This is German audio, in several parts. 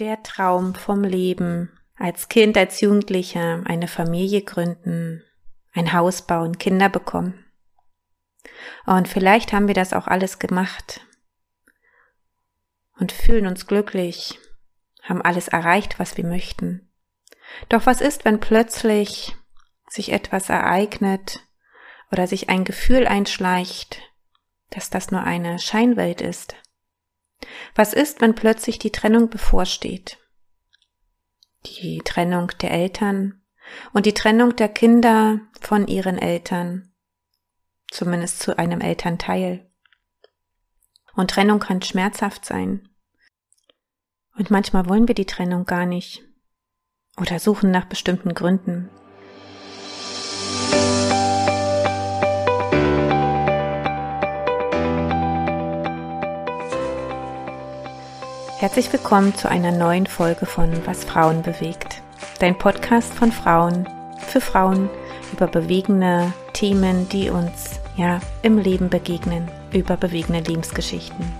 Der Traum vom Leben. Als Kind, als Jugendlicher eine Familie gründen, ein Haus bauen, Kinder bekommen. Und vielleicht haben wir das auch alles gemacht und fühlen uns glücklich, haben alles erreicht, was wir möchten. Doch was ist, wenn plötzlich sich etwas ereignet oder sich ein Gefühl einschleicht, dass das nur eine Scheinwelt ist? Was ist, wenn plötzlich die Trennung bevorsteht? Die Trennung der Eltern und die Trennung der Kinder von ihren Eltern, zumindest zu einem Elternteil. Und Trennung kann schmerzhaft sein. Und manchmal wollen wir die Trennung gar nicht oder suchen nach bestimmten Gründen. Herzlich willkommen zu einer neuen Folge von Was Frauen bewegt. Dein Podcast von Frauen für Frauen über bewegende Themen, die uns ja im Leben begegnen, über bewegende Lebensgeschichten.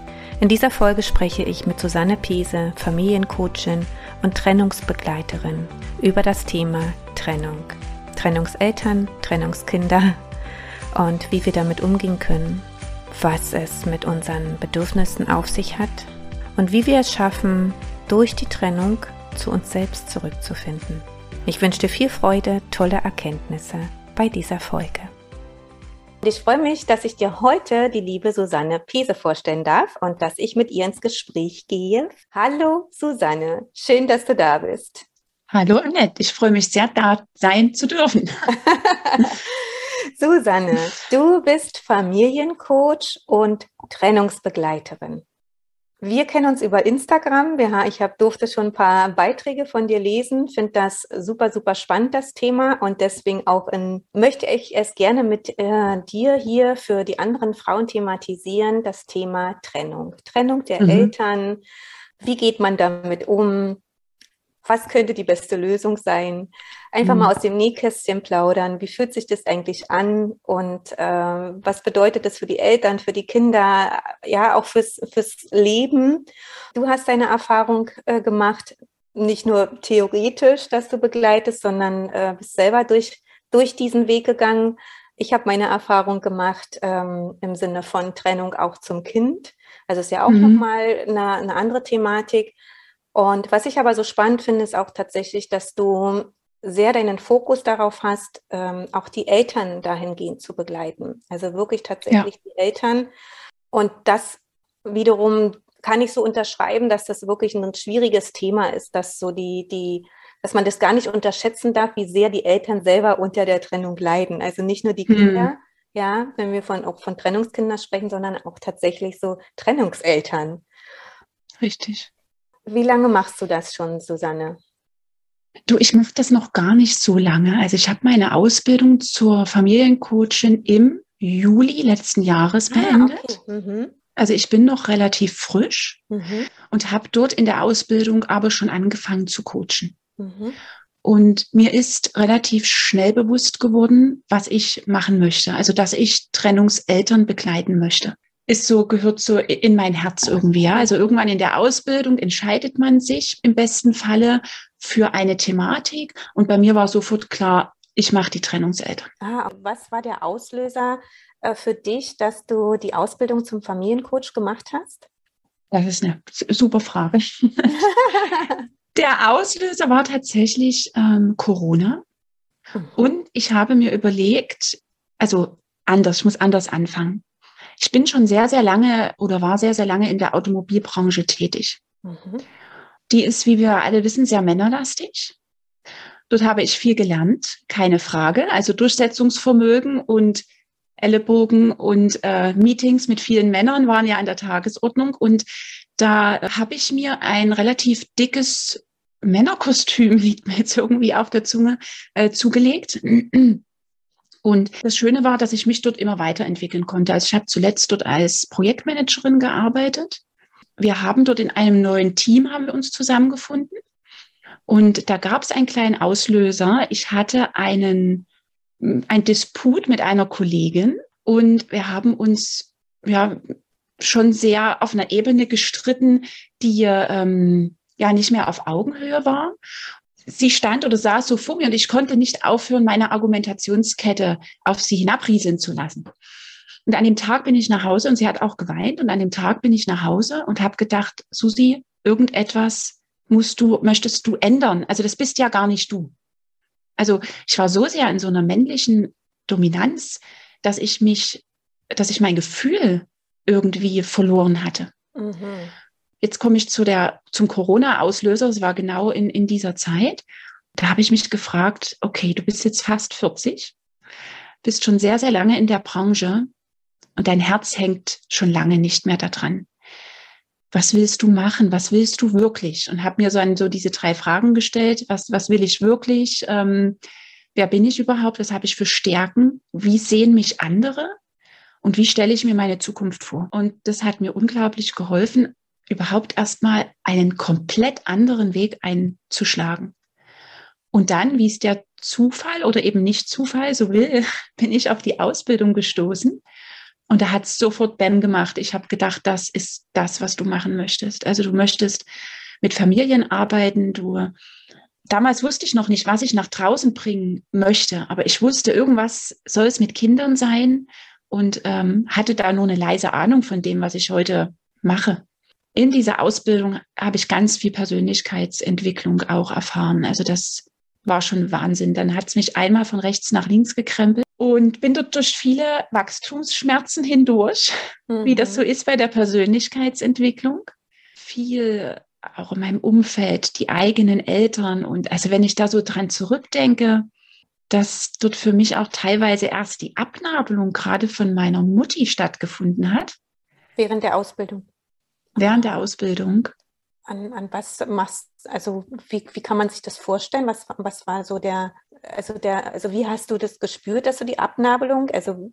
In dieser Folge spreche ich mit Susanne Pese, Familiencoachin und Trennungsbegleiterin über das Thema Trennung. Trennungseltern, Trennungskinder und wie wir damit umgehen können, was es mit unseren Bedürfnissen auf sich hat und wie wir es schaffen, durch die Trennung zu uns selbst zurückzufinden. Ich wünsche dir viel Freude, tolle Erkenntnisse bei dieser Folge. Ich freue mich, dass ich dir heute die liebe Susanne Pese vorstellen darf und dass ich mit ihr ins Gespräch gehe. Hallo Susanne, schön, dass du da bist. Hallo Annette, ich freue mich sehr, da sein zu dürfen. Susanne, du bist Familiencoach und Trennungsbegleiterin. Wir kennen uns über Instagram. Ich hab, durfte schon ein paar Beiträge von dir lesen, finde das super, super spannend, das Thema. Und deswegen auch in, möchte ich es gerne mit äh, dir hier für die anderen Frauen thematisieren, das Thema Trennung. Trennung der mhm. Eltern. Wie geht man damit um? Was könnte die beste Lösung sein? Einfach mhm. mal aus dem Nähkästchen plaudern. Wie fühlt sich das eigentlich an? Und äh, was bedeutet das für die Eltern, für die Kinder, ja, auch fürs, fürs Leben? Du hast deine Erfahrung äh, gemacht, nicht nur theoretisch, dass du begleitest, sondern äh, bist selber durch, durch diesen Weg gegangen. Ich habe meine Erfahrung gemacht ähm, im Sinne von Trennung auch zum Kind. Also ist ja auch mhm. nochmal eine, eine andere Thematik. Und was ich aber so spannend finde, ist auch tatsächlich, dass du sehr deinen Fokus darauf hast, ähm, auch die Eltern dahingehend zu begleiten. Also wirklich tatsächlich ja. die Eltern. Und das wiederum kann ich so unterschreiben, dass das wirklich ein schwieriges Thema ist, dass so die, die, dass man das gar nicht unterschätzen darf, wie sehr die Eltern selber unter der Trennung leiden. Also nicht nur die. Kinder, hm. ja, wenn wir von, auch von Trennungskindern sprechen, sondern auch tatsächlich so Trennungseltern. Richtig. Wie lange machst du das schon, Susanne? Du, ich mache das noch gar nicht so lange. Also ich habe meine Ausbildung zur Familiencoachin im Juli letzten Jahres ah, beendet. Okay. Mhm. Also ich bin noch relativ frisch mhm. und habe dort in der Ausbildung aber schon angefangen zu coachen. Mhm. Und mir ist relativ schnell bewusst geworden, was ich machen möchte. Also dass ich Trennungseltern begleiten möchte ist so, gehört so in mein Herz irgendwie. Ja? Also irgendwann in der Ausbildung entscheidet man sich im besten Falle für eine Thematik. Und bei mir war sofort klar, ich mache die Trennungseltern. Ah, was war der Auslöser äh, für dich, dass du die Ausbildung zum Familiencoach gemacht hast? Das ist eine super Frage. der Auslöser war tatsächlich ähm, Corona. Mhm. Und ich habe mir überlegt, also anders, ich muss anders anfangen. Ich bin schon sehr, sehr lange oder war sehr, sehr lange in der Automobilbranche tätig. Mhm. Die ist, wie wir alle wissen, sehr männerlastig. Dort habe ich viel gelernt, keine Frage. Also Durchsetzungsvermögen und Ellenbogen und äh, Meetings mit vielen Männern waren ja an der Tagesordnung. Und da habe ich mir ein relativ dickes Männerkostüm, liegt mir jetzt irgendwie auf der Zunge, äh, zugelegt. Und das Schöne war, dass ich mich dort immer weiterentwickeln konnte. Also ich habe zuletzt dort als Projektmanagerin gearbeitet. Wir haben dort in einem neuen Team haben wir uns zusammengefunden. Und da gab es einen kleinen Auslöser. Ich hatte einen, ein Disput mit einer Kollegin und wir haben uns ja schon sehr auf einer Ebene gestritten, die ähm, ja nicht mehr auf Augenhöhe war. Sie stand oder saß so vor mir und ich konnte nicht aufhören, meine Argumentationskette auf sie hinabrieseln zu lassen. Und an dem Tag bin ich nach Hause und sie hat auch geweint und an dem Tag bin ich nach Hause und habe gedacht, Susi, irgendetwas musst du, möchtest du ändern. Also das bist ja gar nicht du. Also ich war so sehr in so einer männlichen Dominanz, dass ich mich, dass ich mein Gefühl irgendwie verloren hatte. Mhm. Jetzt komme ich zu der, zum Corona-Auslöser. Es war genau in, in dieser Zeit. Da habe ich mich gefragt, okay, du bist jetzt fast 40, bist schon sehr, sehr lange in der Branche und dein Herz hängt schon lange nicht mehr daran. Was willst du machen? Was willst du wirklich? Und habe mir so, ein, so diese drei Fragen gestellt. Was, was will ich wirklich? Ähm, wer bin ich überhaupt? Was habe ich für Stärken? Wie sehen mich andere? Und wie stelle ich mir meine Zukunft vor? Und das hat mir unglaublich geholfen, überhaupt erstmal einen komplett anderen Weg einzuschlagen. Und dann, wie es der Zufall oder eben nicht Zufall so will, bin ich auf die Ausbildung gestoßen. Und da hat es sofort Bam gemacht. Ich habe gedacht, das ist das, was du machen möchtest. Also du möchtest mit Familien arbeiten. Du damals wusste ich noch nicht, was ich nach draußen bringen möchte, aber ich wusste, irgendwas soll es mit Kindern sein und ähm, hatte da nur eine leise Ahnung von dem, was ich heute mache in dieser Ausbildung habe ich ganz viel Persönlichkeitsentwicklung auch erfahren. Also das war schon Wahnsinn. Dann hat es mich einmal von rechts nach links gekrempelt und bin dort durch viele Wachstumsschmerzen hindurch, mhm. wie das so mhm. ist bei der Persönlichkeitsentwicklung. Viel auch in meinem Umfeld, die eigenen Eltern und also wenn ich da so dran zurückdenke, dass dort für mich auch teilweise erst die Abnabelung gerade von meiner Mutti stattgefunden hat. Während der Ausbildung während der Ausbildung? An, an was machst also wie, wie kann man sich das vorstellen? Was, was war so der, also der, also wie hast du das gespürt, dass du die Abnabelung, also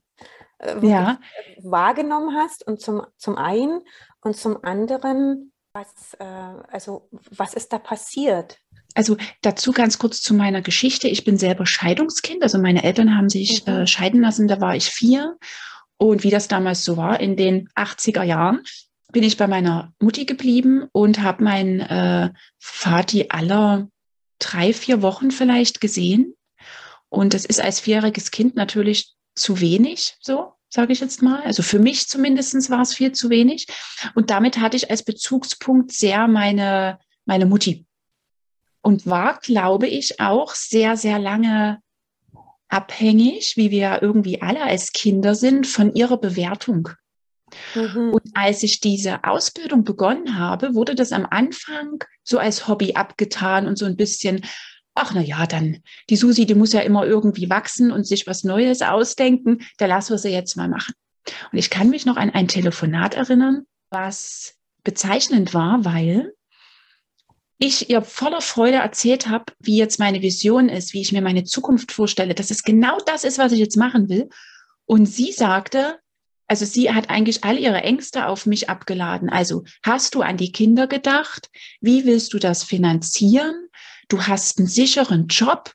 äh, ja. wahrgenommen hast und zum, zum einen und zum anderen, was, äh, also was ist da passiert? Also dazu ganz kurz zu meiner Geschichte. Ich bin selber Scheidungskind. Also meine Eltern haben sich mhm. äh, scheiden lassen, da war ich vier. Und wie das damals so war in den 80er Jahren, bin ich bei meiner Mutti geblieben und habe meinen äh, Vati aller drei, vier Wochen vielleicht gesehen. Und das ist als vierjähriges Kind natürlich zu wenig, so sage ich jetzt mal. Also für mich zumindest war es viel zu wenig. Und damit hatte ich als Bezugspunkt sehr meine, meine Mutti. Und war, glaube ich, auch sehr, sehr lange abhängig, wie wir irgendwie alle als Kinder sind, von ihrer Bewertung. Mhm. Und als ich diese Ausbildung begonnen habe, wurde das am Anfang so als Hobby abgetan und so ein bisschen, ach na ja, dann die Susi, die muss ja immer irgendwie wachsen und sich was Neues ausdenken, da lassen wir sie jetzt mal machen. Und ich kann mich noch an ein Telefonat erinnern, was bezeichnend war, weil ich ihr voller Freude erzählt habe, wie jetzt meine Vision ist, wie ich mir meine Zukunft vorstelle, dass es genau das ist, was ich jetzt machen will. Und sie sagte, also sie hat eigentlich all ihre Ängste auf mich abgeladen. Also hast du an die Kinder gedacht? Wie willst du das finanzieren? Du hast einen sicheren Job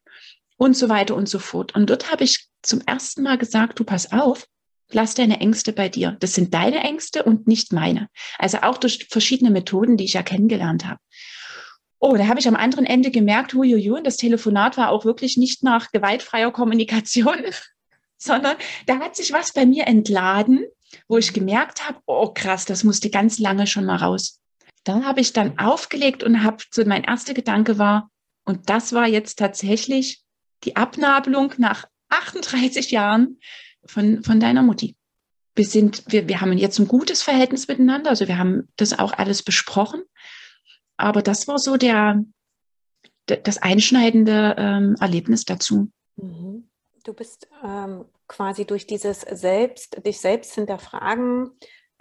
und so weiter und so fort. Und dort habe ich zum ersten Mal gesagt, du pass auf, lass deine Ängste bei dir. Das sind deine Ängste und nicht meine. Also auch durch verschiedene Methoden, die ich ja kennengelernt habe. Oh, da habe ich am anderen Ende gemerkt, huiuiui, das Telefonat war auch wirklich nicht nach gewaltfreier Kommunikation, sondern da hat sich was bei mir entladen, wo ich gemerkt habe, oh krass, das musste ganz lange schon mal raus. Da habe ich dann aufgelegt und habe so mein erster Gedanke war, und das war jetzt tatsächlich die Abnabelung nach 38 Jahren von, von deiner Mutti. Wir sind, wir, wir haben jetzt ein gutes Verhältnis miteinander, also wir haben das auch alles besprochen. Aber das war so der, das einschneidende ähm, Erlebnis dazu. Mhm. Du bist ähm, quasi durch dieses Selbst, dich selbst hinterfragen,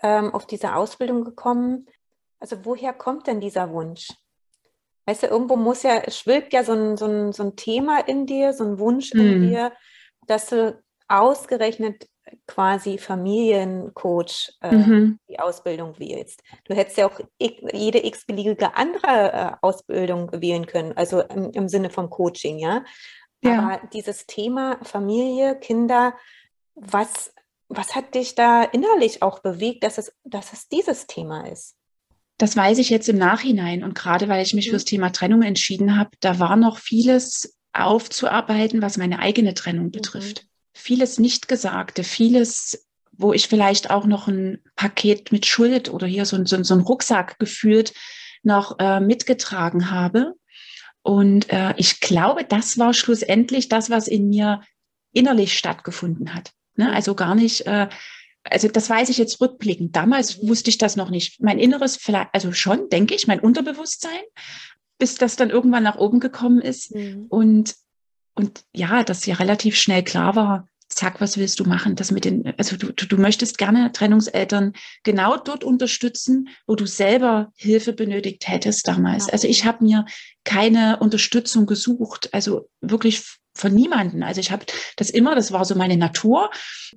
ähm, auf diese Ausbildung gekommen. Also woher kommt denn dieser Wunsch? Weißt du, irgendwo muss ja, schwillt ja so ein, so ein, so ein Thema in dir, so ein Wunsch mhm. in dir, dass du ausgerechnet quasi Familiencoach äh, mhm. die Ausbildung wählst. Du hättest ja auch jede x-beliebige andere äh, Ausbildung wählen können, also im, im Sinne von Coaching, ja. Ja. Aber dieses Thema Familie, Kinder, was, was hat dich da innerlich auch bewegt, dass es, dass es dieses Thema ist? das weiß ich jetzt im Nachhinein. Und gerade weil ich mich mhm. fürs Thema Trennung entschieden habe, da war noch vieles aufzuarbeiten, was meine eigene Trennung betrifft. Mhm. Vieles nicht gesagte, vieles, wo ich vielleicht auch noch ein Paket mit Schuld oder hier so, so, so ein Rucksack gefühlt noch äh, mitgetragen habe. Und äh, ich glaube, das war schlussendlich das, was in mir innerlich stattgefunden hat. Ne? Also gar nicht, äh, also das weiß ich jetzt rückblickend. Damals wusste ich das noch nicht. Mein Inneres vielleicht, also schon, denke ich, mein Unterbewusstsein, bis das dann irgendwann nach oben gekommen ist. Mhm. Und, und ja, dass ja relativ schnell klar war, zack, was willst du machen? Das mit den, also du, du, möchtest gerne Trennungseltern genau dort unterstützen, wo du selber Hilfe benötigt hättest damals. Also ich habe mir keine Unterstützung gesucht, also wirklich von niemanden. Also ich habe das immer, das war so meine Natur.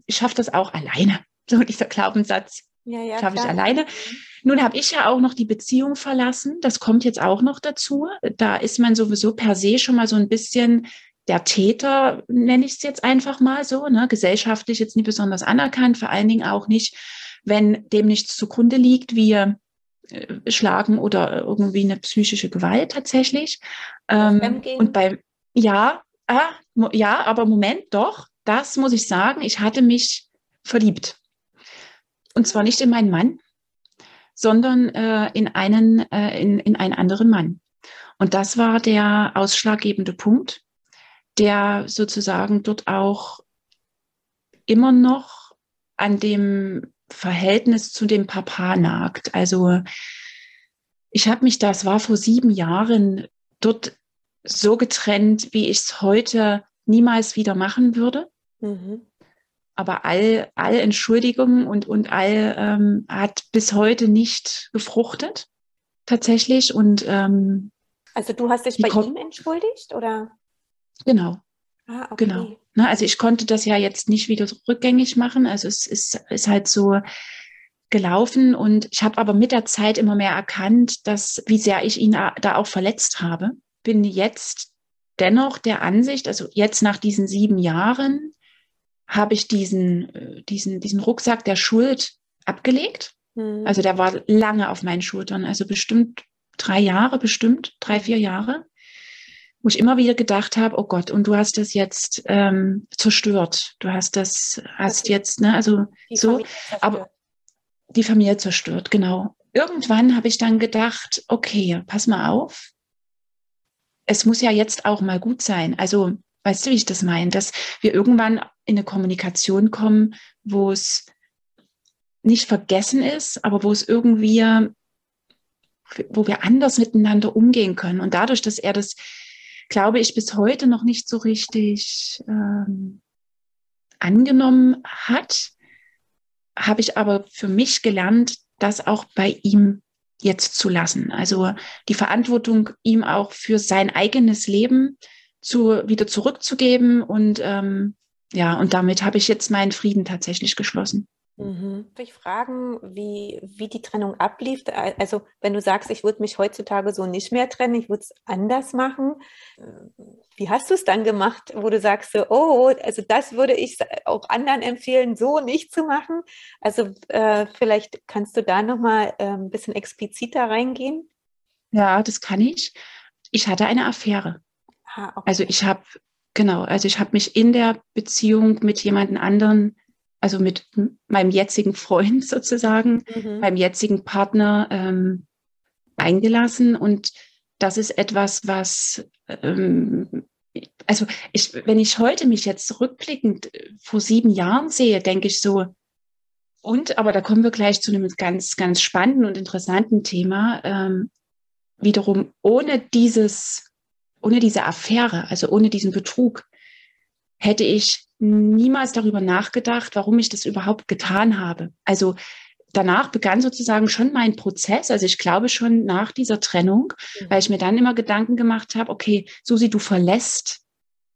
Ich schaffe das auch alleine. So dieser Glaubenssatz ja, ja, schaffe ich alleine. Nun habe ich ja auch noch die Beziehung verlassen. Das kommt jetzt auch noch dazu. Da ist man sowieso per se schon mal so ein bisschen der Täter, nenne ich es jetzt einfach mal so, ne? gesellschaftlich jetzt nicht besonders anerkannt, vor allen Dingen auch nicht, wenn dem nichts zugrunde liegt, wie äh, Schlagen oder irgendwie eine psychische Gewalt tatsächlich. Ähm, und bei, ja, ah, ja, aber Moment, doch, das muss ich sagen, ich hatte mich verliebt. Und zwar nicht in meinen Mann, sondern äh, in, einen, äh, in, in einen anderen Mann. Und das war der ausschlaggebende Punkt, der sozusagen dort auch immer noch an dem Verhältnis zu dem Papa nagt. Also ich habe mich, das war vor sieben Jahren, dort so getrennt, wie ich es heute niemals wieder machen würde. Mhm. Aber all, all Entschuldigungen und, und all ähm, hat bis heute nicht gefruchtet, tatsächlich. Und ähm, also du hast dich bei ihm entschuldigt, oder? Genau. Ah, okay. Genau. Na, also ich konnte das ja jetzt nicht wieder rückgängig machen. Also es ist, ist halt so gelaufen und ich habe aber mit der Zeit immer mehr erkannt, dass wie sehr ich ihn da auch verletzt habe bin jetzt dennoch der Ansicht, also jetzt nach diesen sieben Jahren habe ich diesen, äh, diesen, diesen Rucksack der Schuld abgelegt. Mhm. Also der war lange auf meinen Schultern, also bestimmt drei Jahre, bestimmt drei, vier Jahre, wo ich immer wieder gedacht habe, oh Gott, und du hast das jetzt ähm, zerstört. Du hast das, hast okay. jetzt, ne, also so, aber die Familie zerstört, genau. Irgendwann habe ich dann gedacht, okay, pass mal auf, es muss ja jetzt auch mal gut sein. Also, weißt du, wie ich das meine? Dass wir irgendwann in eine Kommunikation kommen, wo es nicht vergessen ist, aber wo es irgendwie, wo wir anders miteinander umgehen können. Und dadurch, dass er das, glaube ich, bis heute noch nicht so richtig ähm, angenommen hat, habe ich aber für mich gelernt, das auch bei ihm jetzt zu lassen. Also die Verantwortung ihm auch für sein eigenes Leben zu, wieder zurückzugeben und ähm, ja, und damit habe ich jetzt meinen Frieden tatsächlich geschlossen. Mhm. Darf ich fragen, wie, wie die Trennung ablief? Also, wenn du sagst, ich würde mich heutzutage so nicht mehr trennen, ich würde es anders machen. Wie hast du es dann gemacht, wo du sagst, so, oh, also das würde ich auch anderen empfehlen, so nicht zu machen? Also, äh, vielleicht kannst du da nochmal äh, ein bisschen expliziter reingehen? Ja, das kann ich. Ich hatte eine Affäre. Ah, okay. Also, ich habe, genau, also ich habe mich in der Beziehung mit jemandem anderen also mit meinem jetzigen Freund sozusagen, mhm. meinem jetzigen Partner ähm, eingelassen. Und das ist etwas, was, ähm, also ich, wenn ich heute mich jetzt rückblickend äh, vor sieben Jahren sehe, denke ich so, und, aber da kommen wir gleich zu einem ganz, ganz spannenden und interessanten Thema. Ähm, wiederum ohne dieses, ohne diese Affäre, also ohne diesen Betrug, hätte ich niemals darüber nachgedacht, warum ich das überhaupt getan habe. Also danach begann sozusagen schon mein Prozess. Also ich glaube schon nach dieser Trennung, mhm. weil ich mir dann immer Gedanken gemacht habe, okay, Susi, du verlässt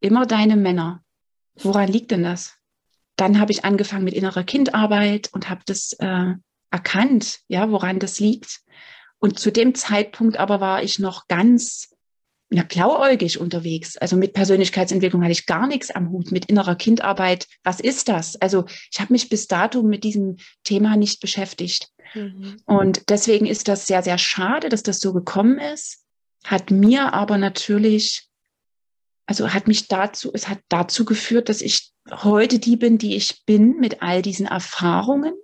immer deine Männer. Woran liegt denn das? Dann habe ich angefangen mit innerer Kindarbeit und habe das äh, erkannt, ja, woran das liegt. Und zu dem Zeitpunkt aber war ich noch ganz ja, blauäugig unterwegs. Also mit Persönlichkeitsentwicklung hatte ich gar nichts am Hut, mit innerer Kindarbeit. Was ist das? Also ich habe mich bis dato mit diesem Thema nicht beschäftigt. Mhm. Und deswegen ist das sehr, sehr schade, dass das so gekommen ist. Hat mir aber natürlich, also hat mich dazu, es hat dazu geführt, dass ich heute die bin, die ich bin, mit all diesen Erfahrungen,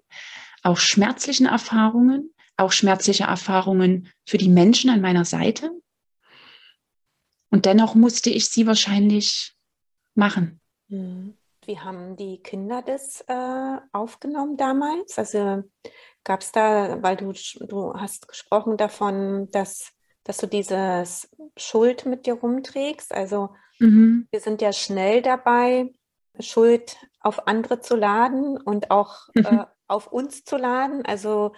auch schmerzlichen Erfahrungen, auch schmerzliche Erfahrungen für die Menschen an meiner Seite. Und dennoch musste ich sie wahrscheinlich machen. Mhm. Wie haben die Kinder das äh, aufgenommen damals? Also gab es da, weil du, du hast gesprochen davon, dass, dass du dieses Schuld mit dir rumträgst. Also mhm. wir sind ja schnell dabei, Schuld auf andere zu laden und auch mhm. äh, auf uns zu laden. Also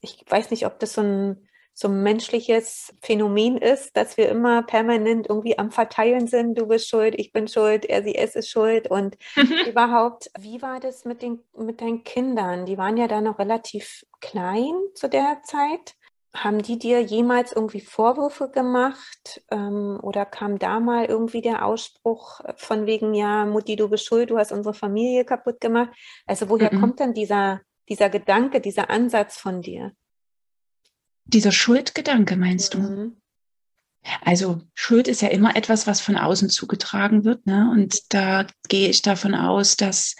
ich weiß nicht, ob das so ein so ein menschliches Phänomen ist, dass wir immer permanent irgendwie am Verteilen sind. Du bist schuld, ich bin schuld, er, sie, es ist schuld. Und überhaupt, wie war das mit, den, mit deinen Kindern? Die waren ja da noch relativ klein zu der Zeit. Haben die dir jemals irgendwie Vorwürfe gemacht? Ähm, oder kam da mal irgendwie der Ausspruch von wegen, ja, Mutti, du bist schuld, du hast unsere Familie kaputt gemacht? Also woher mhm. kommt denn dieser, dieser Gedanke, dieser Ansatz von dir? Dieser Schuldgedanke, meinst du? Mhm. Also Schuld ist ja immer etwas, was von außen zugetragen wird. Ne? Und da gehe ich davon aus, dass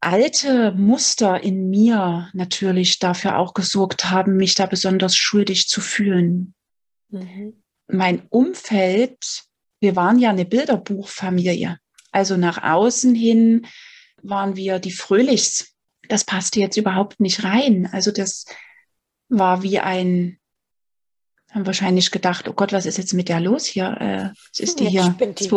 alte Muster in mir natürlich dafür auch gesorgt haben, mich da besonders schuldig zu fühlen. Mhm. Mein Umfeld, wir waren ja eine Bilderbuchfamilie. Also nach außen hin waren wir die Fröhlichs. Das passte jetzt überhaupt nicht rein. Also das war wie ein, haben wahrscheinlich gedacht, oh Gott, was ist jetzt mit der los hier? Äh, ist die hier die.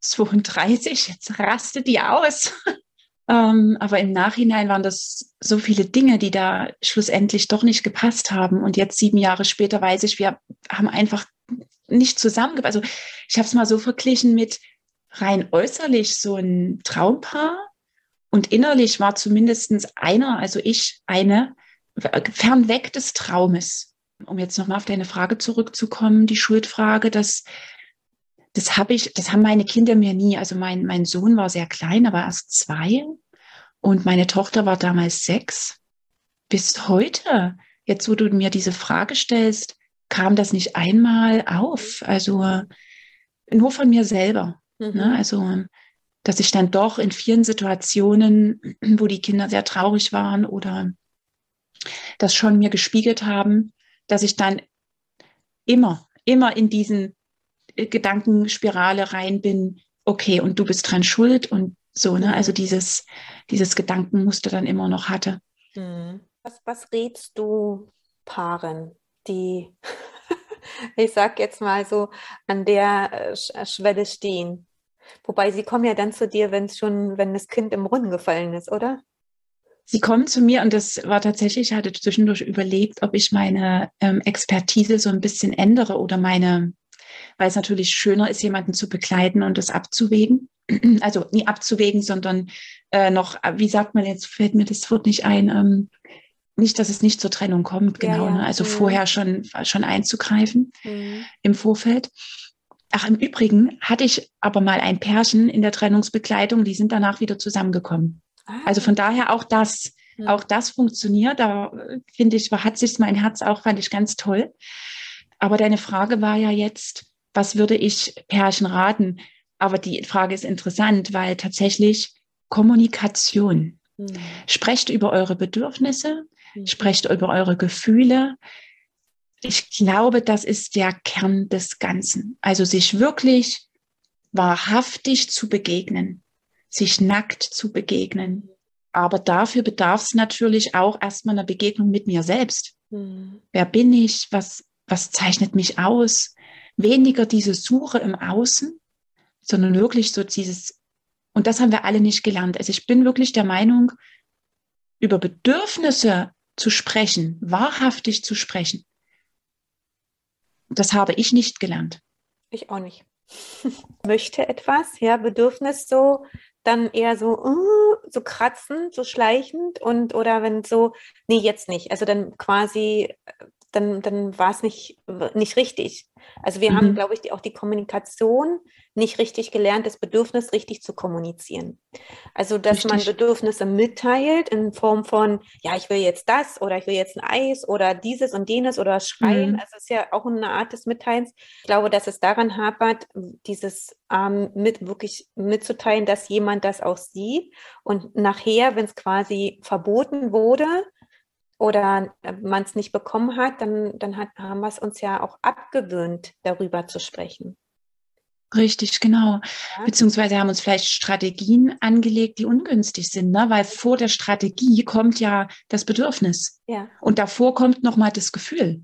32, jetzt rastet die aus. ähm, aber im Nachhinein waren das so viele Dinge, die da schlussendlich doch nicht gepasst haben. Und jetzt sieben Jahre später weiß ich, wir haben einfach nicht zusammengepasst. Also ich habe es mal so verglichen mit rein äußerlich so ein Traumpaar und innerlich war zumindest einer, also ich, eine, fernweg des Traumes. Um jetzt nochmal auf deine Frage zurückzukommen, die Schuldfrage, das, das habe ich, das haben meine Kinder mir nie. Also mein, mein Sohn war sehr klein, aber erst zwei und meine Tochter war damals sechs. Bis heute, jetzt wo du mir diese Frage stellst, kam das nicht einmal auf. Also nur von mir selber. Mhm. Ne? Also dass ich dann doch in vielen Situationen, wo die Kinder sehr traurig waren oder das schon mir gespiegelt haben, dass ich dann immer, immer in diesen äh, Gedankenspirale rein bin, okay, und du bist dran schuld und so, ne? Also dieses, dieses Gedankenmuster dann immer noch hatte. Mhm. Was, was rätst du Paaren, die, ich sag jetzt mal so, an der äh, äh, Schwelle stehen? Wobei sie kommen ja dann zu dir, wenn es schon, wenn das Kind im Brunnen gefallen ist, oder? Sie kommen zu mir und das war tatsächlich, ich hatte zwischendurch überlegt, ob ich meine ähm, Expertise so ein bisschen ändere oder meine, weil es natürlich schöner ist, jemanden zu begleiten und das abzuwägen. Also nie abzuwägen, sondern äh, noch, wie sagt man jetzt, fällt mir das Wort nicht ein, ähm, nicht, dass es nicht zur Trennung kommt, genau. Ja, ja. Ne? Also mhm. vorher schon, schon einzugreifen mhm. im Vorfeld. Ach, im Übrigen hatte ich aber mal ein Pärchen in der Trennungsbegleitung, die sind danach wieder zusammengekommen. Also von daher auch das, ja. auch das funktioniert. Da finde ich, hat sich mein Herz auch, fand ich ganz toll. Aber deine Frage war ja jetzt, was würde ich Pärchen raten? Aber die Frage ist interessant, weil tatsächlich Kommunikation. Mhm. Sprecht über eure Bedürfnisse, mhm. sprecht über eure Gefühle. Ich glaube, das ist der Kern des Ganzen. Also sich wirklich wahrhaftig zu begegnen sich nackt zu begegnen. Aber dafür bedarf es natürlich auch erstmal einer Begegnung mit mir selbst. Mhm. Wer bin ich? Was, was zeichnet mich aus? Weniger diese Suche im Außen, sondern wirklich so dieses, und das haben wir alle nicht gelernt. Also ich bin wirklich der Meinung, über Bedürfnisse zu sprechen, wahrhaftig zu sprechen, das habe ich nicht gelernt. Ich auch nicht. Möchte etwas, ja, Bedürfnis so dann eher so, uh, so kratzend, so schleichend und oder wenn so, nee, jetzt nicht. Also dann quasi dann, dann war es nicht, nicht richtig. Also wir Mhm. haben, glaube ich, die, auch die Kommunikation nicht richtig gelernt, das Bedürfnis richtig zu kommunizieren. Also, dass man Richtig. Bedürfnisse mitteilt in Form von, ja, ich will jetzt das oder ich will jetzt ein Eis oder dieses und jenes oder schreien. Mhm. Also es ist ja auch eine Art des Mitteilens. Ich glaube, dass es daran hapert, dieses ähm, mit wirklich mitzuteilen, dass jemand das auch sieht. Und nachher, wenn es quasi verboten wurde, oder man es nicht bekommen hat, dann, dann hat, haben wir es uns ja auch abgewöhnt, darüber zu sprechen. Richtig, genau. Ja. Beziehungsweise haben uns vielleicht Strategien angelegt, die ungünstig sind, ne? weil vor der Strategie kommt ja das Bedürfnis Ja, und davor kommt nochmal das Gefühl.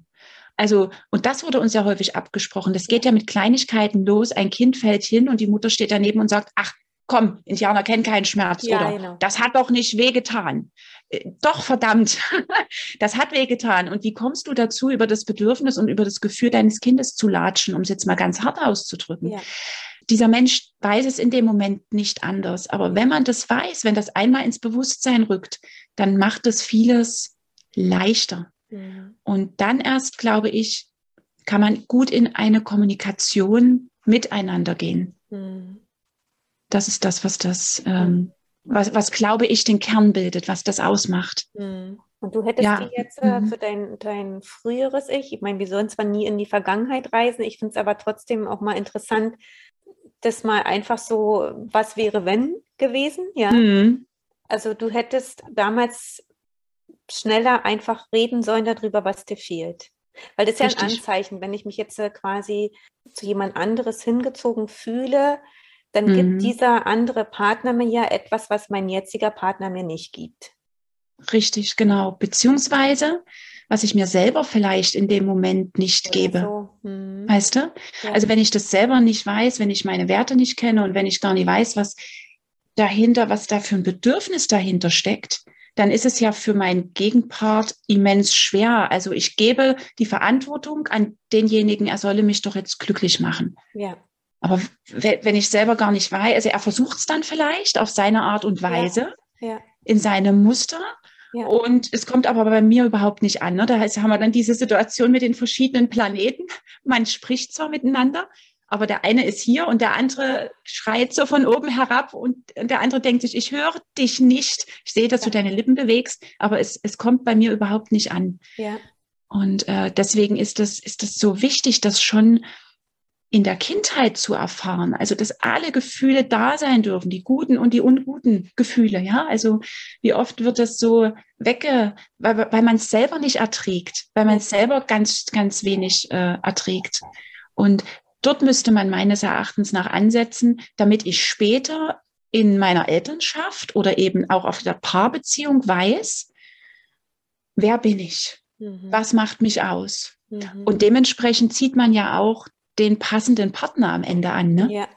Also, und das wurde uns ja häufig abgesprochen. Das geht ja mit Kleinigkeiten los. Ein Kind fällt hin und die Mutter steht daneben und sagt, ach, komm, Indianer kennen keinen Schmerz, Ja, oder? genau. Das hat doch nicht wehgetan. Äh, Doch, verdammt, das hat wehgetan. Und wie kommst du dazu, über das Bedürfnis und über das Gefühl deines Kindes zu latschen, um es jetzt mal ganz hart auszudrücken? ja, dieser Mensch weiß es in dem Moment nicht anders. Aber wenn man das weiß, wenn das einmal ins Bewusstsein rückt, dann macht es vieles leichter. Mhm. Und dann erst, glaube ich, kann man gut in eine Kommunikation miteinander gehen. Mhm. Das ist das, was das, ähm, was, was glaube ich, den Kern bildet, was das ausmacht. Mhm. Und du hättest Ja. dir jetzt äh, Mhm. für dein, dein früheres Ich, ich meine, wir sollen zwar nie in die Vergangenheit reisen, ich finde es aber trotzdem auch mal interessant, das mal einfach so, was wäre wenn gewesen, ja? Mhm. Also du hättest damals schneller einfach reden sollen darüber, was dir fehlt. Weil das ist ja ein Richtig. Anzeichen, wenn ich mich jetzt äh, quasi zu jemand anderes hingezogen fühle, dann Mhm. gibt dieser andere Partner mir ja etwas, was mein jetziger Partner mir nicht gibt. Richtig, genau. Beziehungsweise, was ich mir selber vielleicht in dem Moment nicht Oder gebe. so. Mhm. Weißt du? Ja. Also wenn ich das selber nicht weiß, wenn ich meine Werte nicht kenne und wenn ich gar nicht weiß, was dahinter, was da für ein Bedürfnis dahinter steckt, dann ist es ja für meinen Gegenpart immens schwer. Also ich gebe die Verantwortung an denjenigen, er solle mich doch jetzt glücklich machen. ja. Aber we- wenn ich selber gar nicht weiß, also er versucht es dann vielleicht auf seine Art und Weise, Ja. in seinem Muster. Ja. Und es kommt aber bei mir überhaupt nicht an. Ne? Da heißt, haben wir dann diese Situation mit den verschiedenen Planeten. Man spricht zwar miteinander, aber der eine ist hier und der andere schreit so von oben herab und der andere denkt sich, ich höre dich nicht. Ich sehe, dass du Ja. deine Lippen bewegst, aber es, es kommt bei mir überhaupt nicht an. Ja. Und äh, deswegen ist das, ist das so wichtig, das schon in der Kindheit zu erfahren. Also, dass alle Gefühle da sein dürfen, die guten und die unguten Gefühle. Ja, also wie oft wird das so wegge, weil, weil man es selber nicht erträgt, weil man es selber ganz, ganz wenig äh, erträgt. Und dort müsste man meines Erachtens nach ansetzen, damit ich später in meiner Elternschaft oder eben auch auf der Paarbeziehung weiß, wer bin ich? Mhm. Was macht mich aus? Mhm. Und dementsprechend zieht man ja auch den passenden Partner am Ende an. Ne? Ja.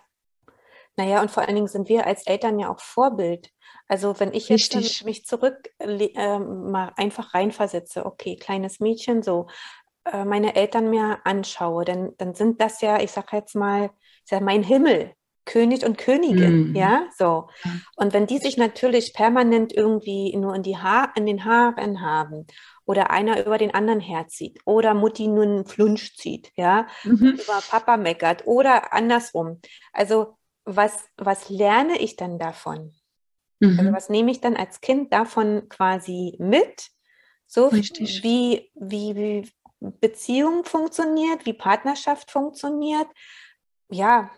Naja, und vor allen Dingen sind wir als Eltern ja auch Vorbild. Also wenn ich jetzt Richtig. mich zurück äh, mal einfach reinversetze, okay, kleines Mädchen, so äh, meine Eltern mir anschaue, dann, dann sind das ja, ich sage jetzt mal, ist ja mein Himmel, König und Königin, Mhm. ja, so. Und wenn die sich natürlich permanent irgendwie nur in die Haar, in den Haaren haben oder einer über den anderen herzieht oder Mutti nur einen Flunsch zieht, ja, Mhm. über Papa meckert oder andersrum. Also was, was lerne ich dann davon? Also Mhm. was nehme ich dann als Kind davon quasi mit? So Richtig. wie, wie, wie Beziehung funktioniert, wie Partnerschaft funktioniert. Ja,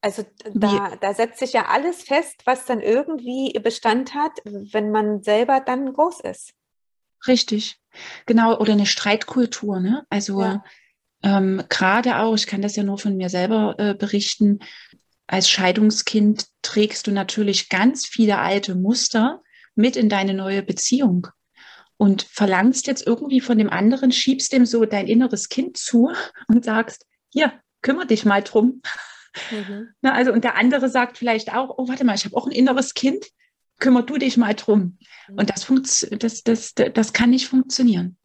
also da, da setzt sich ja alles fest, was dann irgendwie Bestand hat, wenn man selber dann groß ist. Richtig. Genau. Oder eine Streitkultur. Ne? Also Ja. ähm, gerade auch, ich kann das ja nur von mir selber äh, berichten, als Scheidungskind trägst du natürlich ganz viele alte Muster mit in deine neue Beziehung und verlangst jetzt irgendwie von dem anderen, schiebst dem so dein inneres Kind zu und sagst, hier, kümmere dich mal drum. Mhm. Na, also, und der andere sagt vielleicht auch, oh, warte mal, ich habe auch ein inneres Kind, kümmer du dich mal drum. Und das, das, das, das kann nicht funktionieren.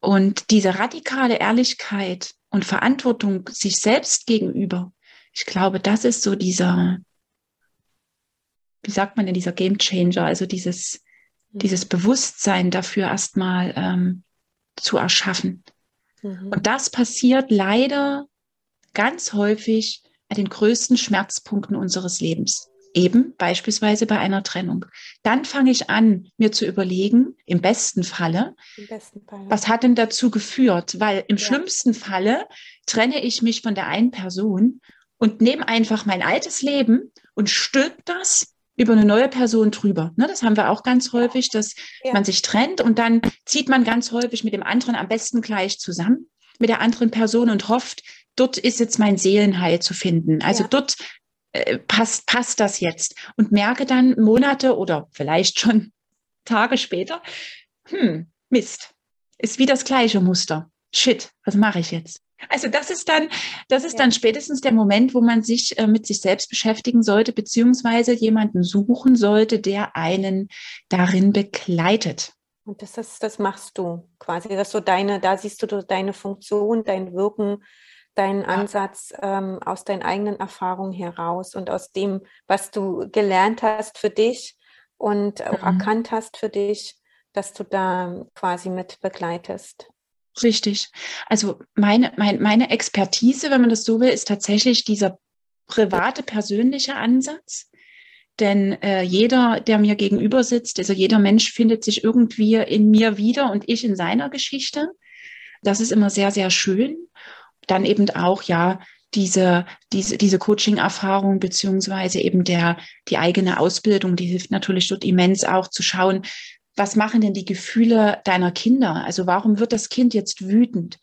Und diese radikale Ehrlichkeit und Verantwortung sich selbst gegenüber, ich glaube, das ist so dieser, wie sagt man denn, dieser Game Changer, also dieses, Mhm. dieses Bewusstsein dafür erstmal ähm, zu erschaffen. Mhm. Und das passiert leider ganz häufig an den größten Schmerzpunkten unseres Lebens. Eben beispielsweise bei einer Trennung. Dann fange ich an, mir zu überlegen, im besten Falle, Im besten Fall. was hat denn dazu geführt? Weil im ja. schlimmsten Falle trenne ich mich von der einen Person und nehme einfach mein altes Leben und stülpt das über eine neue Person drüber. Ne, das haben wir auch ganz häufig, dass ja. man sich trennt und dann zieht man ganz häufig mit dem anderen am besten gleich zusammen, mit der anderen Person und hofft, dort ist jetzt mein Seelenheil zu finden. Also ja. dort äh, passt, passt das jetzt. Und merke dann Monate oder vielleicht schon Tage später, hm, Mist, ist wie das gleiche Muster. Shit, was mache ich jetzt? Also das ist dann, das ist ja. dann spätestens der Moment, wo man sich äh, mit sich selbst beschäftigen sollte, beziehungsweise jemanden suchen sollte, der einen darin begleitet. Und das ist, das machst du quasi, dass so deine, da siehst du deine Funktion, dein Wirken, deinen ja. Ansatz ähm, aus deinen eigenen Erfahrungen heraus und aus dem, was du gelernt hast für dich und auch mhm. erkannt hast für dich, dass du da quasi mit begleitest. Richtig. Also meine, mein, meine Expertise, wenn man das so will, ist tatsächlich dieser private, persönliche Ansatz. Denn äh, jeder, der mir gegenüber sitzt, also jeder Mensch findet sich irgendwie in mir wieder und ich in seiner Geschichte. Das ist immer sehr, sehr schön. Dann eben auch, ja, diese, diese, diese Coaching-Erfahrung beziehungsweise eben der, die eigene Ausbildung, die hilft natürlich dort immens auch zu schauen, was machen denn die Gefühle deiner Kinder? Also warum wird das Kind jetzt wütend?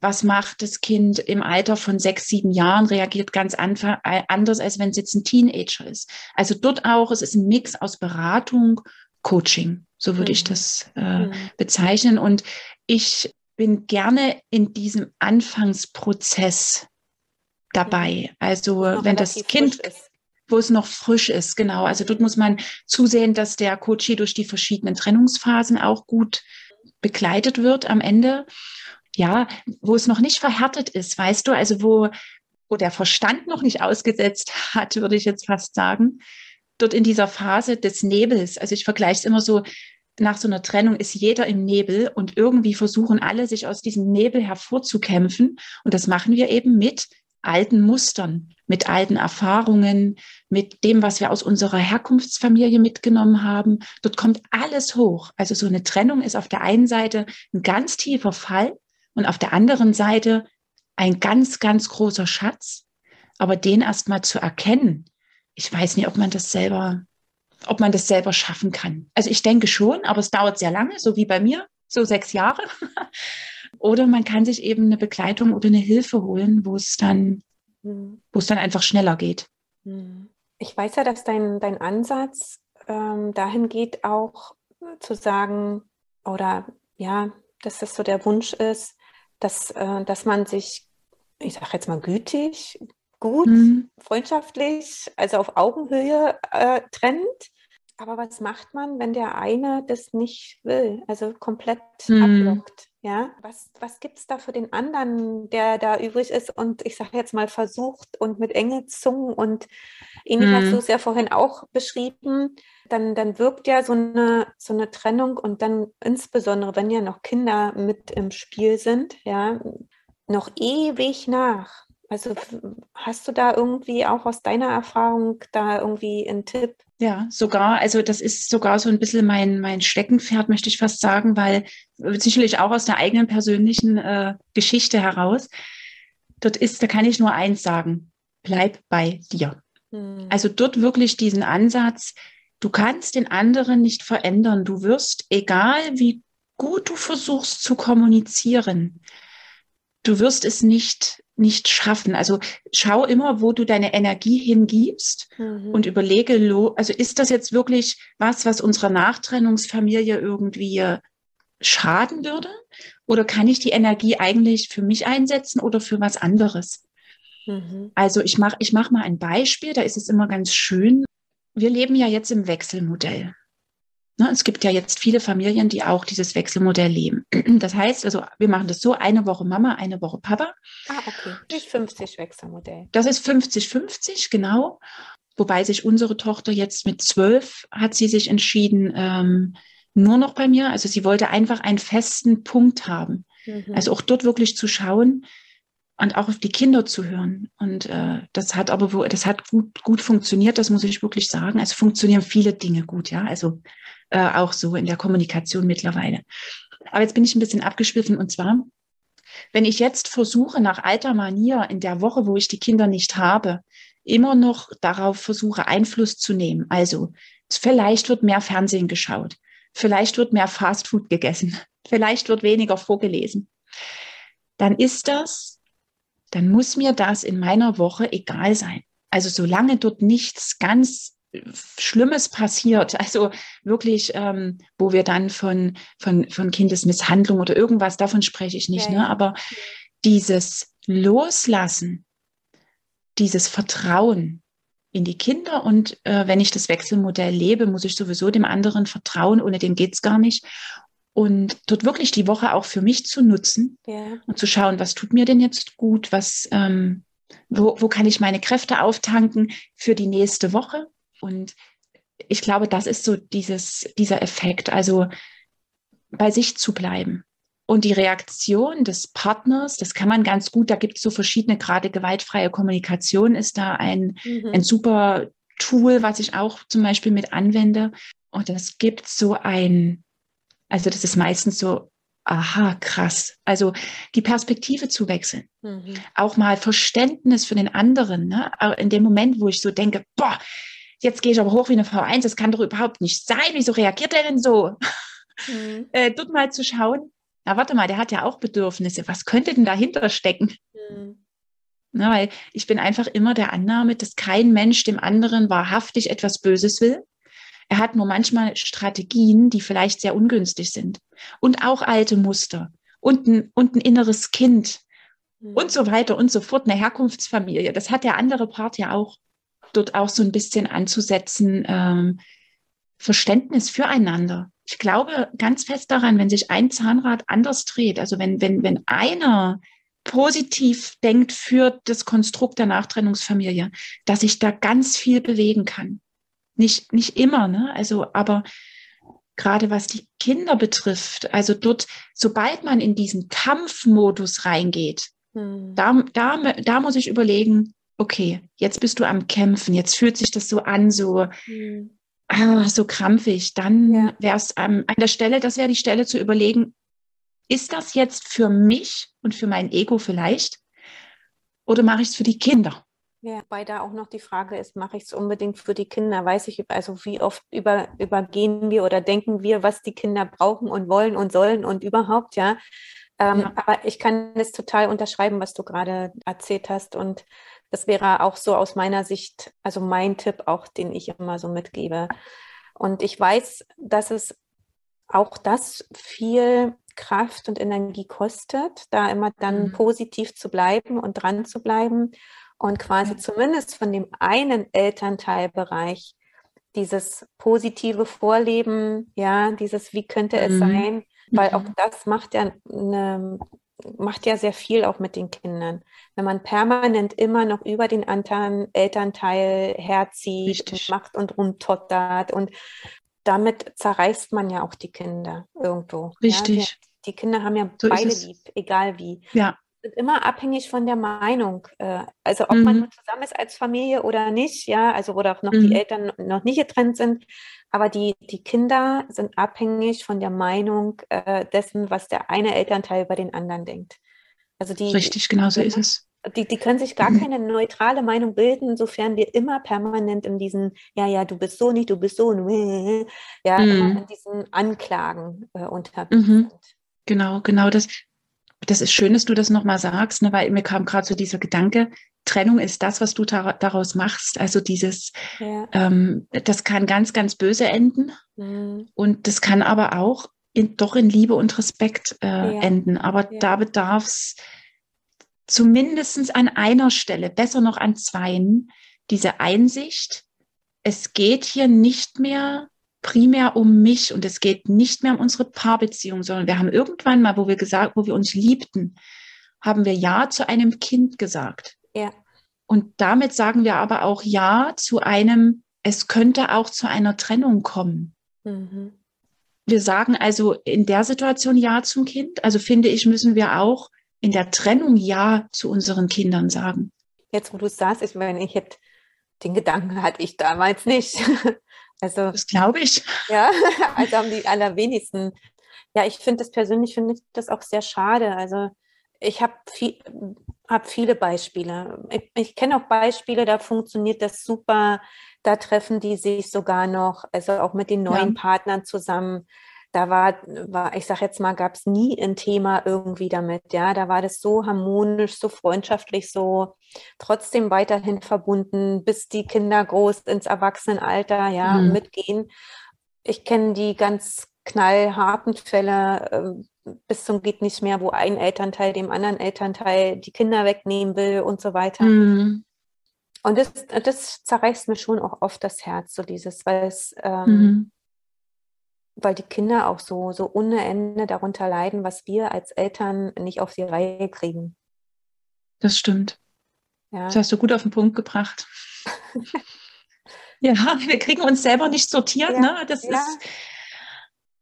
Was macht das Kind im Alter von sechs, sieben Jahren, reagiert ganz äh, anders, als wenn es jetzt ein Teenager ist. Also dort auch, es ist ein Mix aus Beratung, Coaching, so würde mhm. ich das äh, mhm. bezeichnen. Und ich bin gerne in diesem Anfangsprozess dabei. Also wenn das Kind ist wo es noch frisch ist, genau. Also dort muss man zusehen, dass der Coach durch die verschiedenen Trennungsphasen auch gut begleitet wird am Ende. Ja, wo es noch nicht verhärtet ist, weißt du, also wo, wo der Verstand noch nicht ausgesetzt hat, würde ich jetzt fast sagen, dort in dieser Phase des Nebels. Also ich vergleiche es immer so, nach so einer Trennung ist jeder im Nebel und irgendwie versuchen alle, sich aus diesem Nebel hervorzukämpfen. Und das machen wir eben mit alten Mustern, mit alten Erfahrungen, mit dem, was wir aus unserer Herkunftsfamilie mitgenommen haben. Dort kommt alles hoch. Also so eine Trennung ist auf der einen Seite ein ganz tiefer Fall und auf der anderen Seite ein ganz, ganz großer Schatz. Aber den erstmal zu erkennen, ich weiß nicht, ob man das selber, ob man das selber schaffen kann. Also ich denke schon, aber es dauert sehr lange, so wie bei mir, so sechs Jahre. Oder man kann sich eben eine Begleitung oder eine Hilfe holen, wo es dann, mhm. wo es dann einfach schneller geht. Mhm. Ich weiß ja, dass dein, dein Ansatz ähm, dahin geht, auch zu sagen, oder ja, dass das so der Wunsch ist, dass, äh, dass man sich, ich sage jetzt mal, gütig, gut, mhm. freundschaftlich, also auf Augenhöhe äh, trennt. Aber was macht man, wenn der eine das nicht will, also komplett mhm. ablockt? Ja, was, was gibt es da für den anderen, der da übrig ist und ich sage jetzt mal versucht und mit Engelzungen und ähnlich mhm. hast du es ja vorhin auch beschrieben, dann, dann wirkt ja so eine, so eine Trennung und dann insbesondere, wenn ja noch Kinder mit im Spiel sind, ja, noch ewig nach. Also hast du da irgendwie auch aus deiner Erfahrung da irgendwie einen Tipp? Ja, sogar, also das ist sogar so ein bisschen mein, mein Steckenpferd, möchte ich fast sagen, weil sicherlich auch aus der eigenen persönlichen äh, Geschichte heraus. Dort ist, da kann ich nur eins sagen, bleib bei dir. Hm. Also dort wirklich diesen Ansatz, du kannst den anderen nicht verändern. Du wirst, egal wie gut du versuchst zu kommunizieren, du wirst es nicht nicht schaffen. Also schau immer, wo du deine Energie hingibst mhm. und überlege, also ist das jetzt wirklich was, was unserer Nachtrennungsfamilie irgendwie schaden würde? Oder kann ich die Energie eigentlich für mich einsetzen oder für was anderes? Mhm. Also ich mache ich mach mal ein Beispiel, da ist es immer ganz schön. Wir leben ja jetzt im Wechselmodell. Ne, es gibt ja jetzt viele Familien, die auch dieses Wechselmodell leben. Das heißt, also wir machen das so, eine Woche Mama, eine Woche Papa. Ah, okay. Das ist 50 Wechselmodell. Das ist 50-50, genau. Wobei sich unsere Tochter jetzt mit zwölf hat sie sich entschieden, ähm, nur noch bei mir. Also sie wollte einfach einen festen Punkt haben. Mhm. Also auch dort wirklich zu schauen und auch auf die Kinder zu hören. Und äh, das hat aber wo, das hat gut, gut funktioniert, das muss ich wirklich sagen. Also funktionieren viele Dinge gut, ja. Also äh, auch so in der Kommunikation mittlerweile. Aber jetzt bin ich ein bisschen abgeschwiffen und zwar, wenn ich jetzt versuche, nach alter Manier in der Woche, wo ich die Kinder nicht habe, immer noch darauf versuche, Einfluss zu nehmen. Also vielleicht wird mehr Fernsehen geschaut, vielleicht wird mehr Fastfood gegessen, vielleicht wird weniger vorgelesen. Dann ist das, dann muss mir das in meiner Woche egal sein. Also solange dort nichts ganz Schlimmes passiert, also wirklich, ähm, wo wir dann von, von, von Kindesmisshandlung oder irgendwas, davon spreche ich nicht, ja, ne? aber dieses Loslassen, dieses Vertrauen in die Kinder und äh, wenn ich das Wechselmodell lebe, muss ich sowieso dem anderen vertrauen, ohne dem geht's gar nicht. Und dort wirklich die Woche auch für mich zu nutzen ja. und zu schauen, was tut mir denn jetzt gut, was, ähm, wo, wo kann ich meine Kräfte auftanken für die nächste Woche und ich glaube, das ist so dieses, dieser Effekt, also bei sich zu bleiben. Und die Reaktion des Partners, das kann man ganz gut, da gibt es so verschiedene, gerade gewaltfreie Kommunikation ist da ein, mhm. ein super Tool, was ich auch zum Beispiel mit anwende. Und das gibt so ein, also das ist meistens so, aha, krass. Also die Perspektive zu wechseln. Mhm. Auch mal Verständnis für den anderen. Ne? In dem Moment, wo ich so denke, boah, jetzt gehe ich aber hoch wie eine V1, das kann doch überhaupt nicht sein, wieso reagiert er denn so? Mhm. äh, dort mal zu schauen, na warte mal, der hat ja auch Bedürfnisse, was könnte denn dahinter stecken? Mhm. Na, weil ich bin einfach immer der Annahme, dass kein Mensch dem anderen wahrhaftig etwas Böses will. Er hat nur manchmal Strategien, die vielleicht sehr ungünstig sind. Und auch alte Muster und ein, und ein inneres Kind mhm. und so weiter und so fort, eine Herkunftsfamilie. Das hat der andere Part ja auch dort auch so ein bisschen anzusetzen, ähm, Verständnis füreinander. Ich glaube ganz fest daran, wenn sich ein Zahnrad anders dreht, also wenn, wenn, wenn einer positiv denkt für das Konstrukt der Nachtrennungsfamilie, dass ich da ganz viel bewegen kann. Nicht, nicht immer, ne? Also, aber gerade was die Kinder betrifft, also dort, sobald man in diesen Kampfmodus reingeht, hm. da, da, da muss ich überlegen, okay, jetzt bist du am Kämpfen, jetzt fühlt sich das so an, so, mhm. ah, so krampfig, dann ja. wäre es ähm, an der Stelle, das wäre die Stelle zu überlegen, ist das jetzt für mich und für mein Ego vielleicht oder mache ich es für die Kinder? Ja, weil da auch noch die Frage ist, mache ich es unbedingt für die Kinder? Weiß ich, also wie oft über, übergehen wir oder denken wir, was die Kinder brauchen und wollen und sollen und überhaupt, ja. Ähm, ja. Aber ich kann es total unterschreiben, was du gerade erzählt hast. Und das wäre auch so aus meiner Sicht, also mein Tipp auch, den ich immer so mitgebe. Und ich weiß, dass es auch das viel Kraft und Energie kostet, da immer dann mhm. positiv zu bleiben und dran zu bleiben und quasi ja. zumindest von dem einen Elternteilbereich dieses positive Vorleben, ja, dieses wie könnte es mhm. sein, weil auch mhm. das macht ja eine, macht ja sehr viel auch mit den Kindern. Wenn man permanent immer noch über den anderen Elternteil herzieht und macht und rumtottert und damit zerreißt man ja auch die Kinder irgendwo. Richtig. Ja? Die, die, Kinder haben ja so beide lieb, egal wie. Ja. Sind immer abhängig von der Meinung. Äh, also ob mhm. man zusammen ist als Familie oder nicht, ja, also oder auch noch mhm. die Eltern noch nicht getrennt sind, aber die, die Kinder sind abhängig von der Meinung äh, dessen, was der eine Elternteil über den anderen denkt. Also die, Richtig, genau so ist es. Die, die können sich gar mhm. keine neutrale Meinung bilden, sofern wir immer permanent in diesen, ja, ja, du bist so nicht, du bist so, ja, mhm. in diesen Anklagen äh, unterwegs mhm. sind. Genau, genau das. Das ist schön, dass du das nochmal sagst, ne, weil mir kam gerade so dieser Gedanke, Trennung ist das, was du daraus machst. Also dieses, ja. ähm, das kann ganz, ganz böse enden. Mhm. Und das kann aber auch in, doch in Liebe und Respekt äh, ja. enden. Aber ja. da bedarf es zumindest an einer Stelle, besser noch an zweien, diese Einsicht, es geht hier nicht mehr primär um mich und es geht nicht mehr um unsere Paarbeziehung, sondern wir haben irgendwann mal, wo wir gesagt, wo wir uns liebten, haben wir Ja zu einem Kind gesagt. Ja. Und damit sagen wir aber auch Ja zu einem, es könnte auch zu einer Trennung kommen. Mhm. wir sagen also in der Situation Ja zum Kind. Also finde ich, müssen wir auch in der Trennung Ja zu unseren Kindern sagen. Jetzt, wo du es sagst, ich meine, ich hätte den Gedanken hatte ich damals nicht. Also, das glaube ich. Ja, also haben die allerwenigsten. Ja, ich finde das persönlich, finde ich das auch sehr schade. Also ich habe viel, hab viele Beispiele. Ich, ich kenne auch Beispiele, da funktioniert das super. Da treffen die sich sogar noch, also auch mit den neuen ja. Partnern zusammen. Da war, war ich sage jetzt mal, gab es nie ein Thema irgendwie damit. Ja, da war das so harmonisch, so freundschaftlich, so trotzdem weiterhin verbunden, bis die Kinder groß ins Erwachsenenalter ja mhm. mitgehen. Ich kenne die ganz knallharten Fälle, ähm, bis zum geht nicht mehr, wo ein Elternteil dem anderen Elternteil die Kinder wegnehmen will und so weiter. Mhm. Und das, das zerreißt mir schon auch oft das Herz, so dieses, weil es, ähm, mhm. Weil die Kinder auch so, so ohne Ende darunter leiden, was wir als Eltern nicht auf die Reihe kriegen. Das stimmt. Ja. Das hast du gut auf den Punkt gebracht. ja, wir kriegen uns selber nicht sortiert, ja. ne? Das ja. ist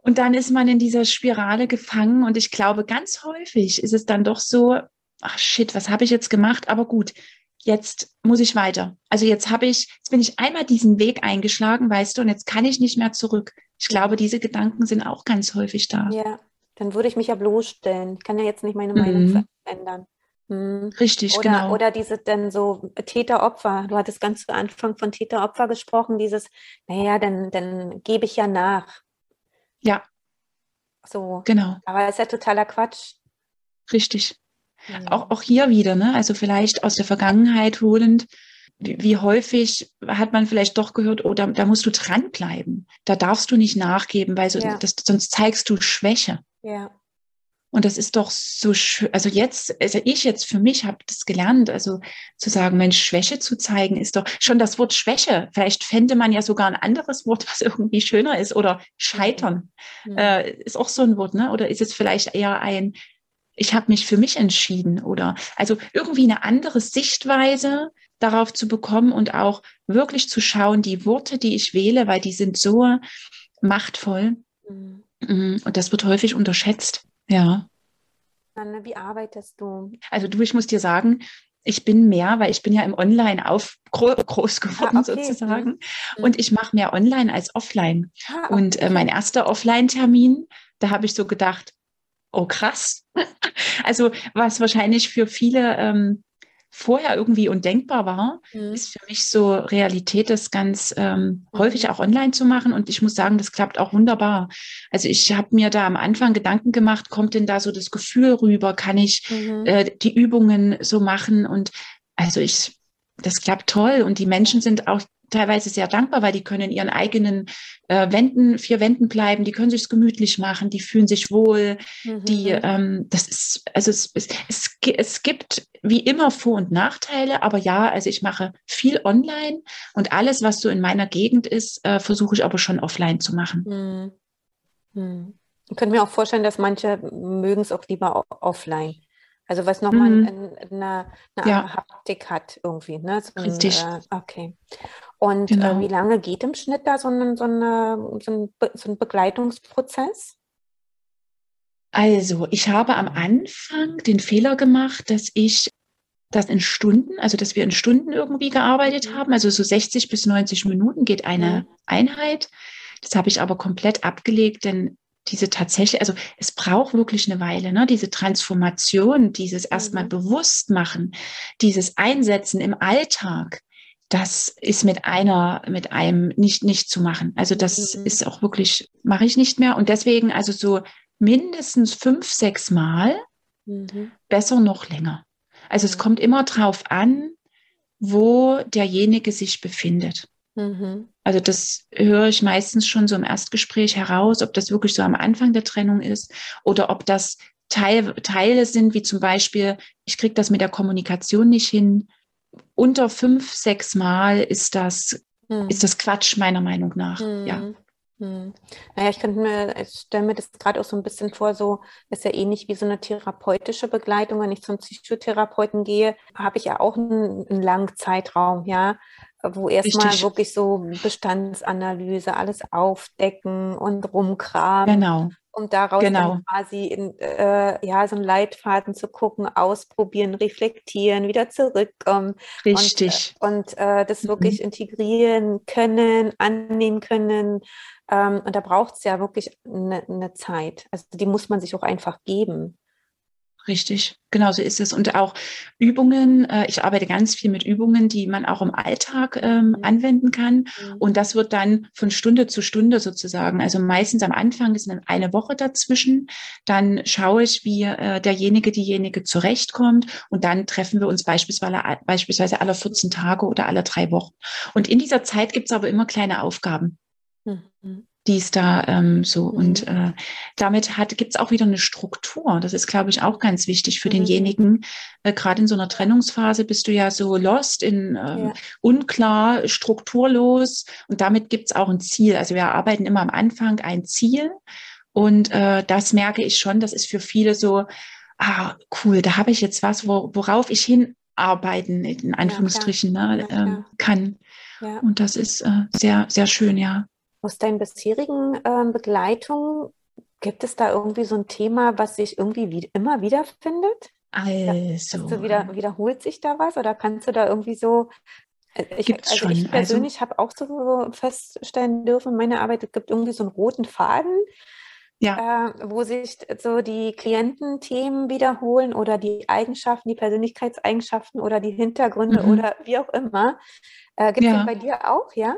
und dann ist man in dieser Spirale gefangen und ich glaube, ganz häufig ist es dann doch so, ach shit, was habe ich jetzt gemacht? Aber gut, jetzt muss ich weiter. Also jetzt habe ich, jetzt bin ich einmal diesen Weg eingeschlagen, weißt du, und jetzt kann ich nicht mehr zurück. Ich glaube, diese Gedanken sind auch ganz häufig da. Ja, dann würde ich mich ja bloßstellen. Ich kann ja jetzt nicht meine Meinung mhm. verändern. Mhm. Richtig, oder, genau. Oder diese dann so Täter-Opfer. Du hattest ganz zu Anfang von Täter-Opfer gesprochen, dieses, naja, dann, dann gebe ich ja nach. Ja. So. Genau. Aber das ist ja totaler Quatsch. Richtig. Mhm. Auch, auch hier wieder, ne? Also vielleicht aus der Vergangenheit holend, wie, häufig hat man vielleicht doch gehört, oh, da, da, musst du dranbleiben. Da darfst du nicht nachgeben, weil so, ja. das, sonst zeigst du Schwäche. Ja. Und das ist doch so schön. Also jetzt, also ich jetzt für mich habe das gelernt, also zu sagen, Mensch, Schwäche zu zeigen, ist doch schon das Wort Schwäche. Vielleicht fände man ja sogar ein anderes Wort, was irgendwie schöner ist. Oder Scheitern mhm. äh, ist auch so ein Wort, ne? Oder ist es vielleicht eher ein, ich habe mich für mich entschieden oder also irgendwie eine andere Sichtweise darauf zu bekommen und auch wirklich zu schauen, die Worte, die ich wähle, weil die sind so machtvoll. Mhm. mhm. Und das wird häufig unterschätzt. Ja. Anne, wie arbeitest du? Also du, ich muss dir sagen, ich bin mehr, weil ich bin ja im Online auf groß geworden ah, okay. sozusagen. Mhm. Und ich mache mehr online als offline. Ah, okay. Und äh, mein erster Offline-Termin, da habe ich so gedacht, oh krass. also was wahrscheinlich für viele ähm, vorher irgendwie undenkbar war, mhm. ist für mich so Realität, das ganz ähm, mhm. häufig auch online zu machen. Und ich muss sagen, das klappt auch wunderbar. Also ich habe mir da am Anfang Gedanken gemacht, kommt denn da so das Gefühl rüber? Kann ich mhm. äh, die Übungen so machen? Und also ich, das klappt toll. Und die Menschen sind auch teilweise sehr dankbar, weil die können in ihren eigenen äh, Wänden, vier Wänden bleiben, die können sich gemütlich machen, die fühlen sich wohl, mhm. die, ähm, das ist, also es, es, es, es gibt wie immer Vor- und Nachteile, aber ja, also ich mache viel online und alles, was so in meiner Gegend ist, äh, versuche ich aber schon offline zu machen. Mhm. Mhm. Ich könnte mir auch vorstellen, dass manche mögen es auch lieber offline. Also was nochmal mhm. eine, eine, ja. Haptik hat irgendwie. Ne? So Richtig. Ein, äh, okay. Und äh, genau. äh, wie lange geht im Schnitt da so ein, so, eine, so, ein, so ein Begleitungsprozess? Also, ich habe am Anfang den Fehler gemacht, dass ich das in Stunden, also dass wir in Stunden irgendwie gearbeitet mhm. haben. Also so 60 bis 90 Minuten geht eine mhm. Einheit. Das habe ich aber komplett abgelegt, denn diese tatsächlich, also es braucht wirklich eine Weile, ne? diese Transformation, dieses erstmal mhm. bewusst machen, dieses Einsetzen im Alltag, das ist mit einer, mit einem nicht, nicht zu machen. Also das mhm. ist auch wirklich, mache ich nicht mehr. Und deswegen also so mindestens fünf, sechs Mal, mhm. besser noch länger. Also es kommt immer drauf an, wo derjenige sich befindet. Mhm. Also das höre ich meistens schon so im Erstgespräch heraus, ob das wirklich so am Anfang der Trennung ist oder ob das Teil, Teile sind, wie zum Beispiel, ich kriege das mit der Kommunikation nicht hin. Unter fünf, sechs Mal ist das, mhm. ist das Quatsch, meiner Meinung nach. Mhm. Ja. Hm. Naja, ich könnte mir, ich stelle mir das gerade auch so ein bisschen vor, so ist ja ähnlich wie so eine therapeutische Begleitung. Wenn ich zum Psychotherapeuten gehe, habe ich ja auch einen, einen langen Zeitraum, ja, wo erstmal wirklich so Bestandsanalyse, alles aufdecken und rumkramen. Genau. Um daraus genau. dann quasi in, äh, ja, so einen Leitfaden zu gucken, ausprobieren, reflektieren, wieder zurückkommen. Richtig. Und, und äh, das wirklich mhm. integrieren können, annehmen können. Ähm, und da braucht es ja wirklich eine, eine Zeit. Also die muss man sich auch einfach geben. Richtig, genau so ist es. Und auch Übungen, äh, ich arbeite ganz viel mit Übungen, die man auch im Alltag ähm, mhm. anwenden kann. Mhm. Und das wird dann von Stunde zu Stunde sozusagen. Also meistens am Anfang ist dann eine Woche dazwischen. Dann schaue ich, wie äh, derjenige, diejenige zurechtkommt. Und dann treffen wir uns beispielsweise, beispielsweise alle 14 Tage oder alle drei Wochen. Und in dieser Zeit gibt es aber immer kleine Aufgaben. Mhm die ist da ähm, so. Mhm. Und äh, damit hat gibt's auch wieder eine Struktur. Das ist, glaube ich, auch ganz wichtig für mhm. denjenigen. Äh, Gerade in so einer Trennungsphase bist du ja so lost, in ähm, ja. unklar, strukturlos. Und damit gibt's auch ein Ziel. Also wir arbeiten immer am Anfang ein Ziel. Und äh, das merke ich schon, das ist für viele so, ah, cool, da habe ich jetzt was, wo, worauf ich hinarbeiten, in Anführungsstrichen, ja, ne, äh, kann. Ja. Und das ist äh, sehr, sehr schön, ja. Aus deinen bisherigen ähm, Begleitungen gibt es da irgendwie so ein Thema, was sich irgendwie wie, immer wiederfindet? Also. Ja, wieder, wiederholt sich da was oder kannst du da irgendwie so äh, ich, also schon. ich also persönlich also, habe auch so feststellen dürfen in meiner Arbeit, es gibt irgendwie so einen roten Faden, ja. äh, wo sich so die Kliententhemen wiederholen oder die Eigenschaften, die Persönlichkeitseigenschaften oder die Hintergründe mhm. oder wie auch immer. Äh, gibt es ja. bei dir auch, ja?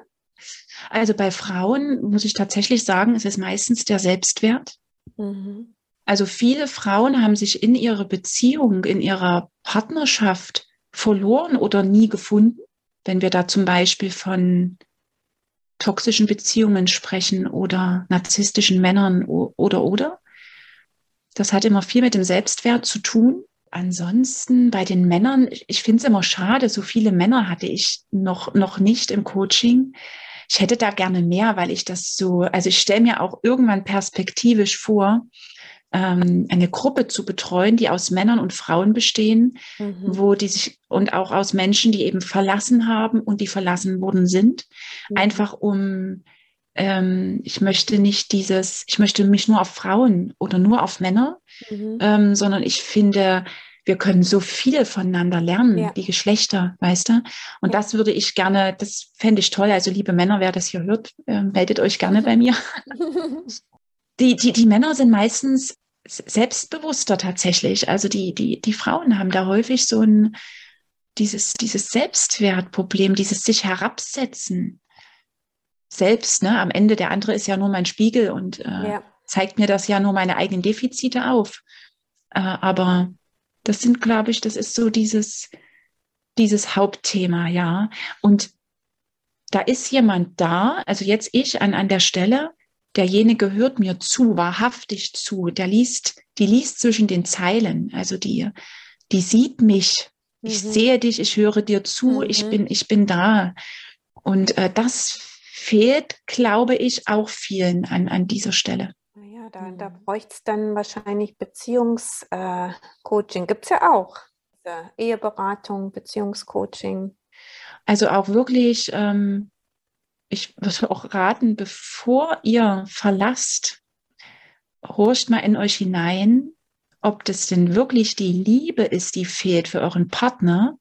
Also bei Frauen muss ich tatsächlich sagen, ist es meistens der Selbstwert. Mhm. Also viele Frauen haben sich in ihrer Beziehung, in ihrer Partnerschaft verloren oder nie gefunden. Wenn wir da zum Beispiel von toxischen Beziehungen sprechen oder narzisstischen Männern oder oder. Das hat immer viel mit dem Selbstwert zu tun. Ansonsten bei den Männern, ich finde es immer schade, so viele Männer hatte ich noch, noch nicht im Coaching ich hätte da gerne mehr, weil ich das so, also ich stelle mir auch irgendwann perspektivisch vor, ähm, eine Gruppe zu betreuen, die aus Männern und Frauen bestehen, mhm. wo die sich und auch aus Menschen, die eben verlassen haben und die verlassen worden sind, mhm. einfach um ähm, ich möchte nicht dieses, ich möchte mich nur auf Frauen oder nur auf Männer, mhm. ähm, sondern ich finde, wir können so viel voneinander lernen, ja. die Geschlechter, weißt du? Und ja. das würde ich gerne, das fände ich toll. Also liebe Männer, wer das hier hört, äh, meldet euch gerne bei mir. die, die, die Männer sind meistens selbstbewusster tatsächlich. Also die, die, die Frauen haben da häufig so ein, dieses, dieses Selbstwertproblem, dieses sich herabsetzen. Selbst, ne? Am Ende, der andere ist ja nur mein Spiegel und äh, ja. zeigt mir das ja nur meine eigenen Defizite auf. Äh, aber das sind, glaube ich, das ist so dieses, dieses Hauptthema, ja. Und da ist jemand da, also jetzt ich an, an der Stelle, derjenige hört mir zu, wahrhaftig zu, der liest, die liest zwischen den Zeilen, also die, die sieht mich, mhm. ich sehe dich, ich höre dir zu, mhm. ich bin, ich bin da. Und äh, das fehlt, glaube ich, auch vielen an, an dieser Stelle da, da mhm. bräuchte es dann wahrscheinlich Beziehungscoaching. Äh, Gibt es ja auch. Eheberatung, Beziehungscoaching. Also auch wirklich, ähm, ich würde auch raten, bevor ihr verlasst, horcht mal in euch hinein, ob das denn wirklich die Liebe ist, die fehlt für euren Partner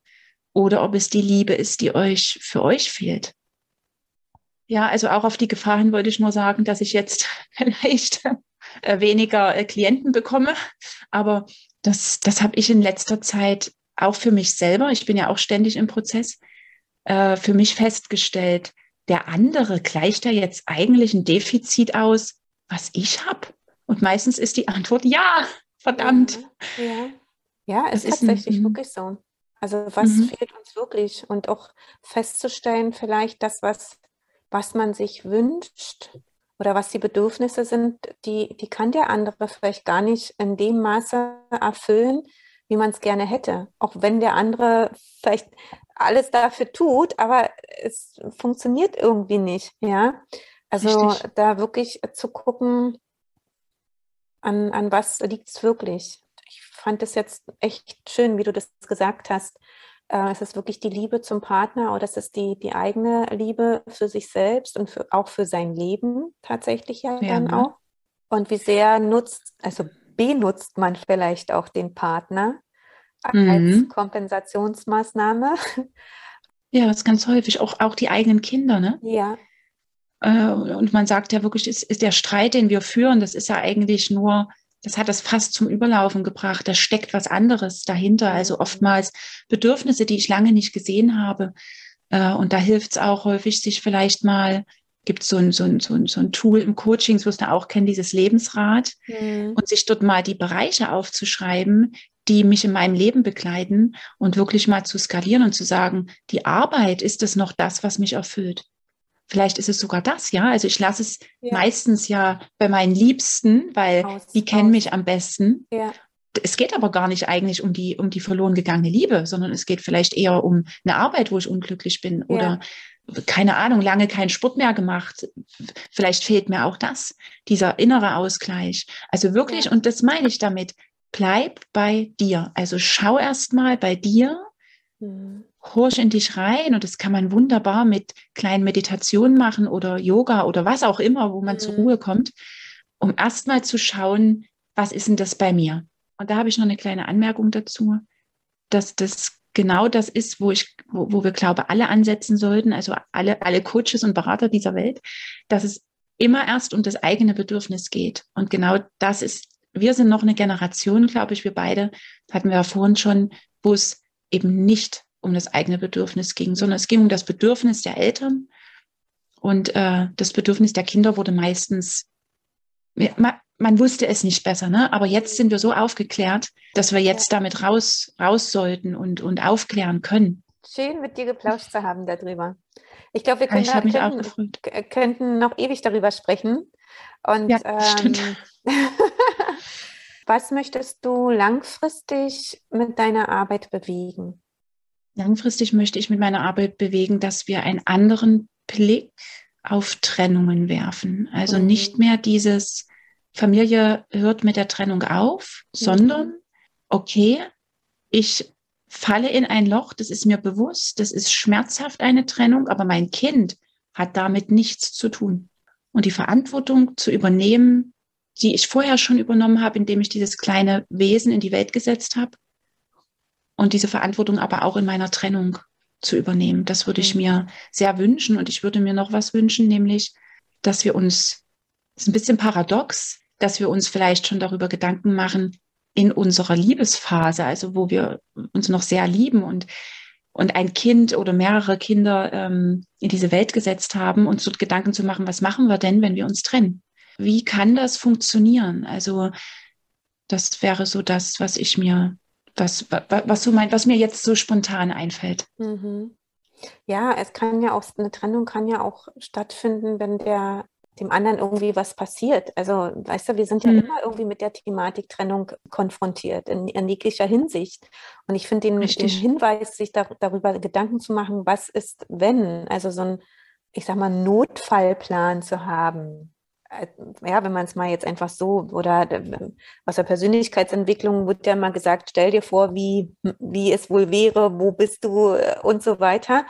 oder ob es die Liebe ist, die euch für euch fehlt. Ja, also auch auf die Gefahr hin wollte ich nur sagen, dass ich jetzt vielleicht äh, weniger äh, Klienten bekomme. Aber das, das habe ich in letzter Zeit auch für mich selber, ich bin ja auch ständig im Prozess, äh, für mich festgestellt, der andere gleicht ja jetzt eigentlich ein Defizit aus, was ich habe. Und meistens ist die Antwort ja, verdammt. Ja, ja. ja es das ist tatsächlich ein, wirklich so. Also was mhm. fehlt uns wirklich? Und auch festzustellen, vielleicht das, was, was man sich wünscht, oder was die Bedürfnisse sind, die, die kann der andere vielleicht gar nicht in dem Maße erfüllen, wie man es gerne hätte. Auch wenn der andere vielleicht alles dafür tut, aber es funktioniert irgendwie nicht, ja. Also Richtig. da wirklich zu gucken, an, an was liegt es wirklich. Ich fand es jetzt echt schön, wie du das gesagt hast, Äh, ist es wirklich die Liebe zum Partner oder ist es die, die eigene Liebe für sich selbst und für, auch für sein Leben tatsächlich ja, ja dann ne? auch? Und wie sehr nutzt, also benutzt man vielleicht auch den Partner mhm. als Kompensationsmaßnahme? Ja, das ist ganz häufig. Auch, auch die eigenen Kinder, ne? Ja. Äh, und man sagt ja wirklich, ist, ist der Streit, den wir führen, das ist ja eigentlich nur das hat das fast zum Überlaufen gebracht. Da steckt was anderes dahinter. Also oftmals Bedürfnisse, die ich lange nicht gesehen habe. Äh, und da hilft es auch häufig, sich vielleicht mal, gibt so ein, so, ein, so, ein, so ein Tool im Coaching, das wirst du auch kennen, dieses Lebensrad, mhm. und sich dort mal die Bereiche aufzuschreiben, die mich in meinem Leben begleiten und wirklich mal zu skalieren und zu sagen, die Arbeit ist es noch das, was mich erfüllt. Vielleicht ist es sogar das, ja. Also ich lasse es ja. meistens ja bei meinen Liebsten, weil aus, die kennen aus. mich am besten. Ja. Es geht aber gar nicht eigentlich um die, um die verloren gegangene Liebe, sondern es geht vielleicht eher um eine Arbeit, wo ich unglücklich bin ja. oder keine Ahnung, lange keinen Sport mehr gemacht. Vielleicht fehlt mir auch das, dieser innere Ausgleich. Also wirklich, und das meine ich damit, bleib bei dir. Also schau erst mal bei dir, mhm horch in dich rein und das kann man wunderbar mit kleinen Meditationen machen oder Yoga oder was auch immer, wo man mhm. zur Ruhe kommt, um erstmal zu schauen, was ist denn das bei mir? Und da habe ich noch eine kleine Anmerkung dazu, dass das genau das ist, wo ich, wo, wo wir glaube, alle ansetzen sollten, also alle, alle Coaches und Berater dieser Welt, dass es immer erst um das eigene Bedürfnis geht. Und genau das ist, wir sind noch eine Generation, glaube ich, wir beide, hatten wir ja vorhin schon, wo es eben nicht um das eigene Bedürfnis ging, sondern es ging um das Bedürfnis der Eltern. Und äh, das Bedürfnis der Kinder wurde meistens, man, man wusste es nicht besser, ne? aber jetzt sind wir so aufgeklärt, dass wir jetzt damit raus, raus sollten und, und aufklären können. Schön mit dir geplauscht zu haben darüber. Ich glaube, wir können, ich könnten, könnten, noch ewig darüber sprechen. Und ja, ähm, was möchtest du langfristig mit deiner Arbeit bewegen? Langfristig möchte ich mit meiner Arbeit bewegen, dass wir einen anderen Blick auf Trennungen werfen. Also mhm. nicht mehr dieses Familie hört mit der Trennung auf, mhm. sondern okay, ich falle in ein Loch, das ist mir bewusst, das ist schmerzhaft eine Trennung, aber mein Kind hat damit nichts zu tun. Und die Verantwortung zu übernehmen, die ich vorher schon übernommen habe, indem ich dieses kleine Wesen in die Welt gesetzt habe, und diese Verantwortung aber auch in meiner Trennung zu übernehmen. Das würde ich mhm. mir sehr wünschen und ich würde mir noch was wünschen, nämlich, dass wir uns, das ist ein bisschen paradox, dass wir uns vielleicht schon darüber Gedanken machen in unserer Liebesphase, also wo wir uns noch sehr lieben und und ein Kind oder mehrere Kinder ähm, in diese Welt gesetzt haben, uns dort Gedanken zu machen, was machen wir denn, wenn wir uns trennen? Wie kann das funktionieren? Also das wäre so das, was ich mir was, was, du meinst, was mir jetzt so spontan einfällt. Mhm. Ja, es kann ja auch, eine Trennung kann ja auch stattfinden, wenn der dem anderen irgendwie was passiert. Also, weißt du, wir sind ja mhm. immer irgendwie mit der Thematik Trennung konfrontiert, in, in jeglicher Hinsicht. Und ich finde den, den, Hinweis, sich da, darüber Gedanken zu machen, was ist, wenn, also so ein, ich sag mal, Notfallplan zu haben, ja, wenn man es mal jetzt einfach so, oder aus der Persönlichkeitsentwicklung wird ja mal gesagt, stell dir vor, wie, wie es wohl wäre, wo bist du äh, und so weiter.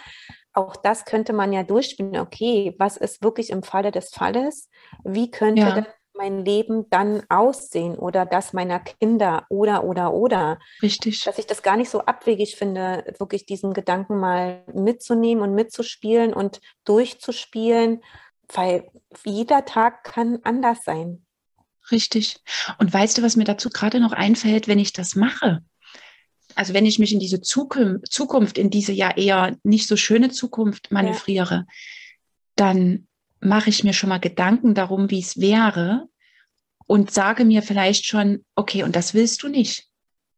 Auch das könnte man ja durchspielen. Okay, was ist wirklich im Falle des Falles? Wie könnte ja. mein Leben dann aussehen oder das meiner Kinder oder, oder, oder? Richtig. Dass ich das gar nicht so abwegig finde, wirklich diesen Gedanken mal mitzunehmen und mitzuspielen und durchzuspielen weil jeder Tag kann anders sein. Richtig. Und weißt du, was mir dazu gerade noch einfällt, wenn ich das mache? Also wenn ich mich in diese Zukunft, in diese ja eher nicht so schöne Zukunft manövriere, ja. dann mache ich mir schon mal Gedanken darum, wie es wäre und sage mir vielleicht schon, okay, und das willst du nicht.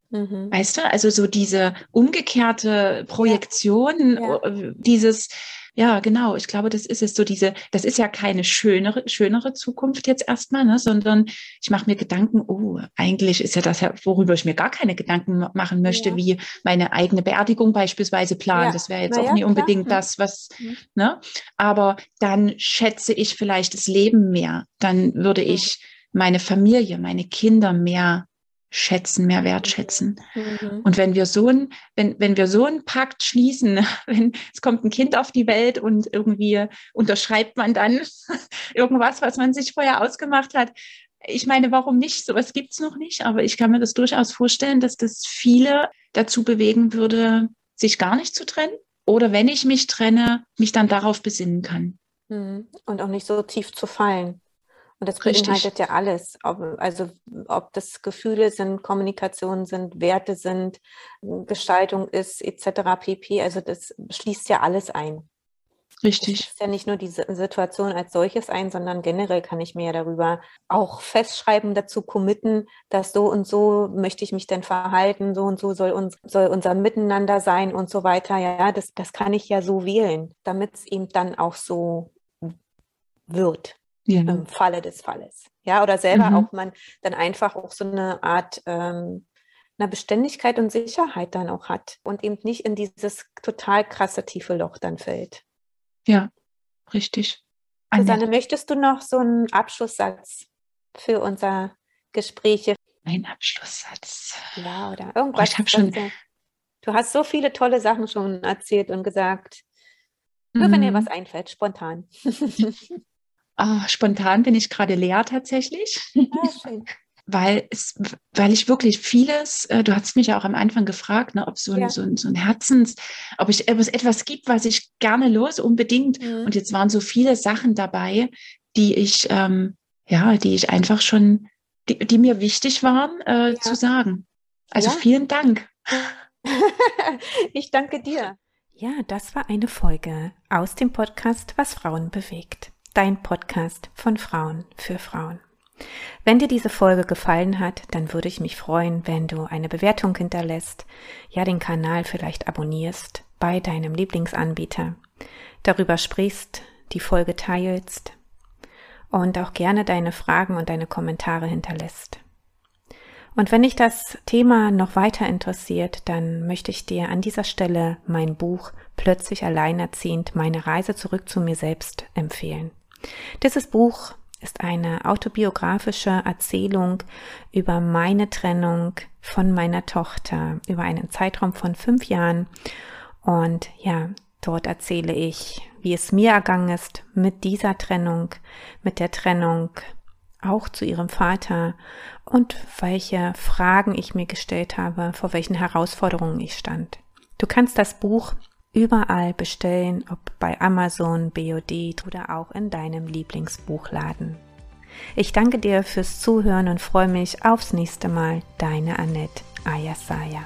Mhm. Weißt du, also so diese umgekehrte Projektion, ja. Ja. dieses, ja, genau. Ich glaube, das ist es so diese, das ist ja keine schönere, schönere Zukunft jetzt erstmal, ne, sondern ich mache mir Gedanken, oh, eigentlich ist ja das, worüber ich mir gar keine Gedanken machen möchte, ja. wie meine eigene Beerdigung beispielsweise planen. Ja. Das wäre jetzt Na auch ja, nie unbedingt klar. das, was, mhm. ne? Aber dann schätze ich vielleicht das Leben mehr. Dann würde ich meine Familie, meine Kinder mehr schätzen, mehr wertschätzen. Mhm. Und wenn wir so ein, wenn, wenn wir so einen Pakt schließen, wenn es kommt ein Kind auf die Welt und irgendwie unterschreibt man dann irgendwas, was man sich vorher ausgemacht hat. Ich meine, warum nicht? Sowas gibt es noch nicht, aber ich kann mir das durchaus vorstellen, dass das viele dazu bewegen würde, sich gar nicht zu trennen. Oder wenn ich mich trenne, mich dann darauf besinnen kann. Mhm. Und auch nicht so tief zu fallen. Und das Richtig. beinhaltet ja alles. Ob, also ob das Gefühle sind, Kommunikation sind, Werte sind, Gestaltung ist, etc. pp. Also das schließt ja alles ein. Richtig. Es ist ja nicht nur die Situation als solches ein, sondern generell kann ich mir ja darüber auch festschreiben, dazu committen, dass so und so möchte ich mich denn verhalten, so und so soll, uns, soll unser Miteinander sein und so weiter. Ja, das, das kann ich ja so wählen, damit es eben dann auch so wird ja. im Falle des Falles. Ja, oder selber mhm. auch man dann einfach auch so eine Art ähm, einer Beständigkeit und Sicherheit dann auch hat und eben nicht in dieses total krasse tiefe Loch dann fällt. Ja, richtig. Susanne, möchtest du noch so einen Abschlusssatz für unser Gespräch? Ein Abschlusssatz. Ja, oder irgendwas. Oh, ich habe schon. Du hast so viele tolle Sachen schon erzählt und gesagt. Nur mhm. wenn dir mhm. was einfällt, spontan. Oh, spontan bin ich gerade leer tatsächlich. Ah, weil, es, weil ich wirklich vieles, äh, du hast mich ja auch am Anfang gefragt, ne, ob so ein, ja. so, ein, so ein Herzens, ob, ich, ob es etwas gibt, was ich gerne los unbedingt. Mhm. Und jetzt waren so viele Sachen dabei, die ich, ähm, ja, die ich einfach schon, die, die mir wichtig waren äh, ja. zu sagen. Also ja. vielen Dank. ich danke dir. Ja, das war eine Folge aus dem Podcast Was Frauen bewegt dein Podcast von Frauen für Frauen. Wenn dir diese Folge gefallen hat, dann würde ich mich freuen, wenn du eine Bewertung hinterlässt, ja den Kanal vielleicht abonnierst bei deinem Lieblingsanbieter, darüber sprichst, die Folge teilst und auch gerne deine Fragen und deine Kommentare hinterlässt. Und wenn dich das Thema noch weiter interessiert, dann möchte ich dir an dieser Stelle mein Buch Plötzlich alleinerziehend meine Reise zurück zu mir selbst empfehlen. Dieses Buch ist eine autobiografische Erzählung über meine Trennung von meiner Tochter über einen Zeitraum von fünf Jahren. Und ja, dort erzähle ich, wie es mir ergangen ist mit dieser Trennung, mit der Trennung auch zu ihrem Vater und welche Fragen ich mir gestellt habe, vor welchen Herausforderungen ich stand. Du kannst das Buch überall bestellen, ob bei Amazon, BOD oder auch in deinem Lieblingsbuchladen. Ich danke dir fürs Zuhören und freue mich aufs nächste Mal. Deine Annette Ayasaya.